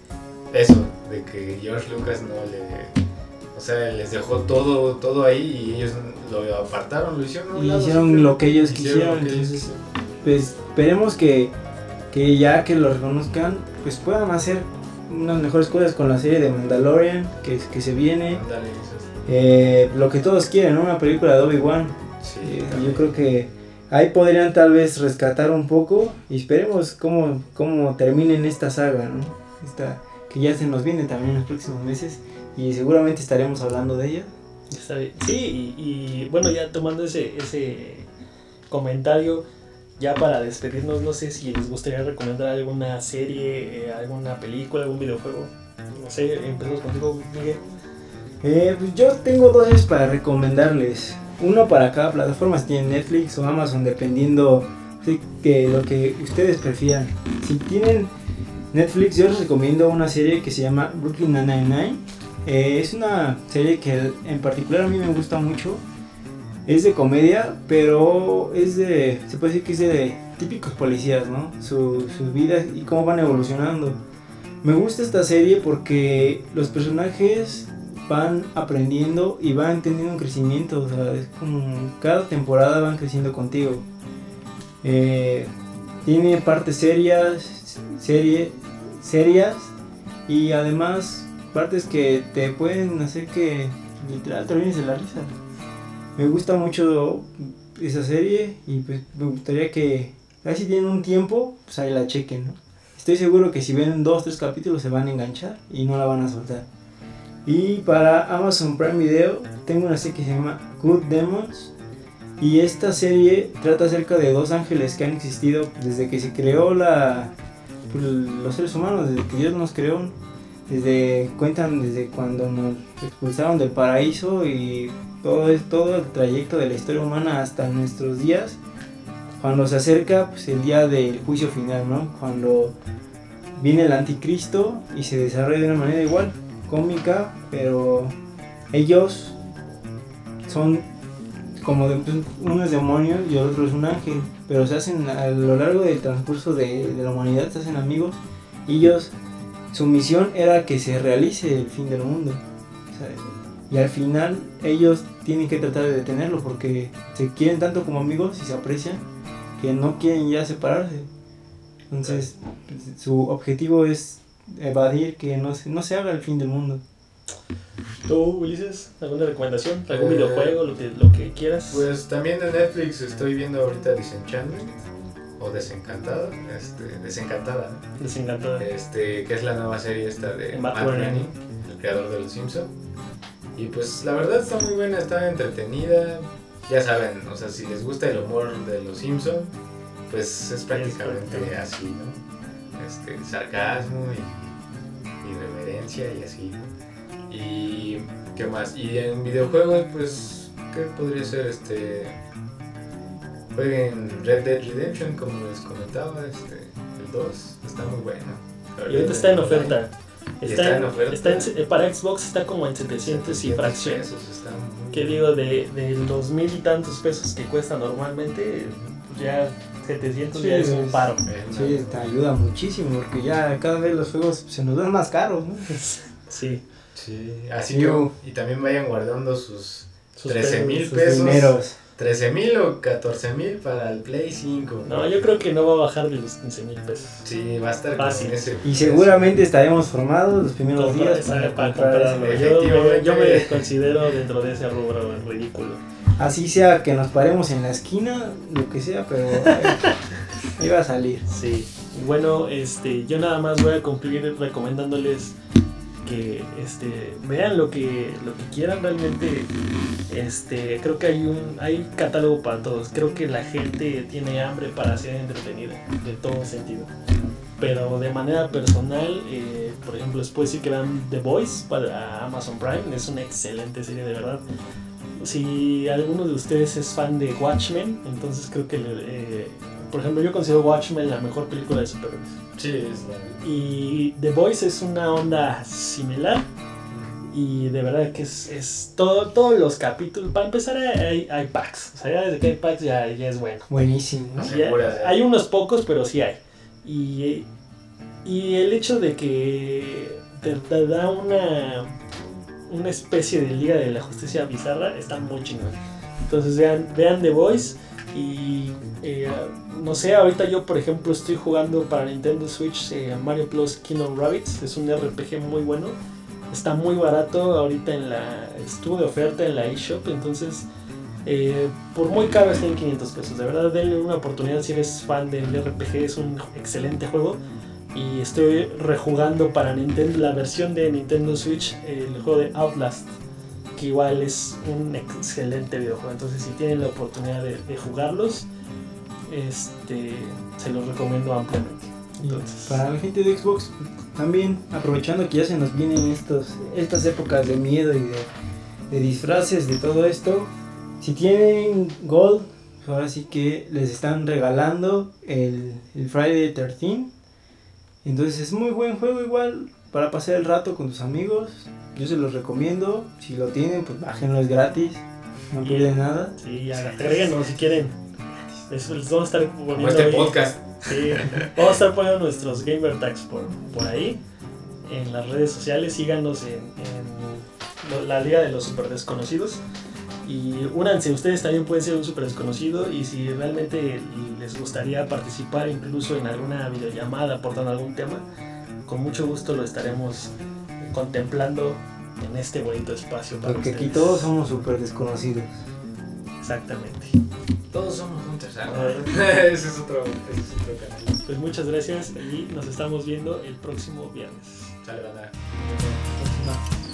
eso, de que George Lucas no le o sea, les dejó todo, todo ahí y ellos lo apartaron, lo hicieron. Y hicieron lo que ellos quisieron. entonces, pues esperemos que, que ya que lo reconozcan, pues puedan hacer unas mejores cosas con la serie de Mandalorian que, que se viene. Eh, lo que todos quieren, una película de Obi-Wan. Eh, yo creo que ahí podrían tal vez rescatar un poco y esperemos cómo, cómo terminen esta saga, ¿no? Esta, que ya se nos viene también en los próximos meses y seguramente estaremos hablando de ella. Sí, y, bueno, ya tomando ese, ese comentario, ya para despedirnos, no sé si les gustaría recomendar alguna serie, eh, alguna película, algún videojuego. No sé, empezamos contigo, Miguel. Eh, pues yo tengo dos para recomendarles. Uno para cada plataforma, si tienen Netflix o Amazon, dependiendo de que lo que ustedes prefieran. Si tienen Netflix, yo les recomiendo una serie que se llama Brooklyn Nine-Nine. Eh, es una serie que en particular a mí me gusta mucho Es de comedia, pero es de, se puede decir que es de típicos policías, ¿no? Su, sus vidas y cómo van evolucionando. Me gusta esta serie porque los personajes van aprendiendo y van teniendo un crecimiento. O sea, es como cada temporada van creciendo contigo. Eh, tiene partes serias, serias y además partes que te pueden hacer que literal te de la risa. Me gusta mucho esa serie y pues me gustaría que, si tienen un tiempo, pues ahí la chequen. Estoy seguro que si ven dos, tres capítulos se van a enganchar y no la van a soltar. Y para Amazon Prime Video tengo una serie que se llama Good Demons. Y esta serie trata acerca de dos ángeles que han existido desde que se creó la, pues, los seres humanos, desde que Dios nos creó. Desde, cuentan desde cuando nos expulsaron del paraíso y todo, es, todo el trayecto de la historia humana hasta nuestros días. Cuando se acerca pues, el día del juicio final, ¿no? Cuando viene el anticristo y se desarrolla de una manera igual, cómica, pero ellos son como de, pues, uno es demonio y el otro es un ángel, pero se hacen a lo largo del transcurso de, la humanidad, se hacen amigos y ellos, su misión era que se realice el fin del mundo. y al final ellos tienen que tratar de detenerlo porque se quieren tanto como amigos y se aprecian que no quieren ya separarse. Entonces, pues, su objetivo es evadir que no se, no se haga el fin del mundo. ¿Tú, Ulises, alguna recomendación? ¿Algún eh, videojuego? Lo que, lo que quieras. Pues también de Netflix estoy viendo ahorita Disenchantment o Desencantada, este, Desencantada, Desencantada. Este, que es la nueva serie esta de Matt, Groening, el creador de Los Simpsons. Y pues la verdad está muy buena, está entretenida. Ya saben, o sea, si les gusta el humor de Los Simpsons, pues es prácticamente así, ¿no? este, sarcasmo y, reverencia y así. Y qué más. Y en videojuegos, pues, ¿qué podría ser? Este, jueguen Red Dead Redemption, como les comentaba, este, el 2, está muy bueno. Y ahorita está en oferta. Está, en oferta. Eh, para Xbox está como en 700 y fracciones. ¿Qué digo? De, de los mil y tantos pesos que cuesta normalmente, ya 700 sí, ya es un paro. Sí, te ayuda muchísimo porque ya cada vez los juegos se nos dan más caros, ¿no? Sí. Sí, así que, y también vayan guardando sus, 13 mil pesos. 13 mil o 14 mil para el Play 5. No, yo creo que no va a bajar de los 15 mil pesos. Sí, va a estar Fácil. Con ese y seguramente estaremos formados los primeros días para, comprar. Yo, yo, me considero dentro de ese rubro ridículo. Así sea que nos paremos en la esquina, lo que sea, pero [laughs] iba a salir. Sí. Bueno, este, yo nada más voy a concluir recomendándoles que este, vean lo que, lo que quieran realmente. Este, creo que hay un hay catálogo para todos. Creo que la gente tiene hambre para ser entretenida, de todo sentido. Pero de manera personal, eh, por ejemplo, después sí que vean The Voice para Amazon Prime. Es una excelente serie, de verdad si alguno de ustedes es fan de Watchmen, entonces creo que, eh, por ejemplo, yo considero Watchmen la mejor película de superhéroes. Sí, es la... Y The Voice es una onda similar. Y de verdad que es, es todo, todos los capítulos. Para empezar, hay, hay packs. O sea, ya desde que hay packs ya, ya es bueno. Buenísimo. hay unos pocos, pero sí hay. Y, y el hecho de que te da una una especie de Liga de la Justicia bizarra, está muy chingón. Entonces vean, vean The Voice y eh, no sé, ahorita yo por ejemplo estoy jugando para Nintendo Switch eh, Mario Plus Kingdom Rabbits, es un RPG muy bueno, está muy barato ahorita en la, estuvo de oferta en la eShop, entonces eh, por muy caro está en 500 pesos, de verdad denle una oportunidad si eres fan del RPG, es un excelente juego. Y estoy rejugando para Nintendo la versión de Nintendo Switch el juego de Outlast que igual es un excelente videojuego. Entonces si tienen la oportunidad de, jugarlos este se los recomiendo ampliamente. Entonces, para la gente de Xbox también aprovechando que ya se nos vienen estos estas épocas de miedo y de, de disfraces de todo esto si tienen Gold ahora sí que les están regalando el, el Friday 13 entonces es muy buen juego igual para pasar el rato con tus amigos. Yo se los recomiendo. Si lo tienen, pues bájenlo, es gratis. No pierden nada. Sí, agréguenos si quieren. Eso les vamos a estar poniendo. Como este ahí. podcast. Sí, vamos a estar poniendo nuestros gamer tags por, por ahí. En las redes sociales, síganos en, en la Liga de los Super Desconocidos. Y únanse, ustedes también pueden ser un super desconocido. Y si realmente les gustaría participar, incluso en alguna videollamada aportando algún tema, con mucho gusto lo estaremos contemplando en este bonito espacio. Para Porque aquí todos somos súper desconocidos. Exactamente. Todos somos Ah. [laughs] ese es otro, ese es otro canal. Pues muchas gracias y nos estamos viendo el próximo viernes. Sale, banda. Hasta la próxima.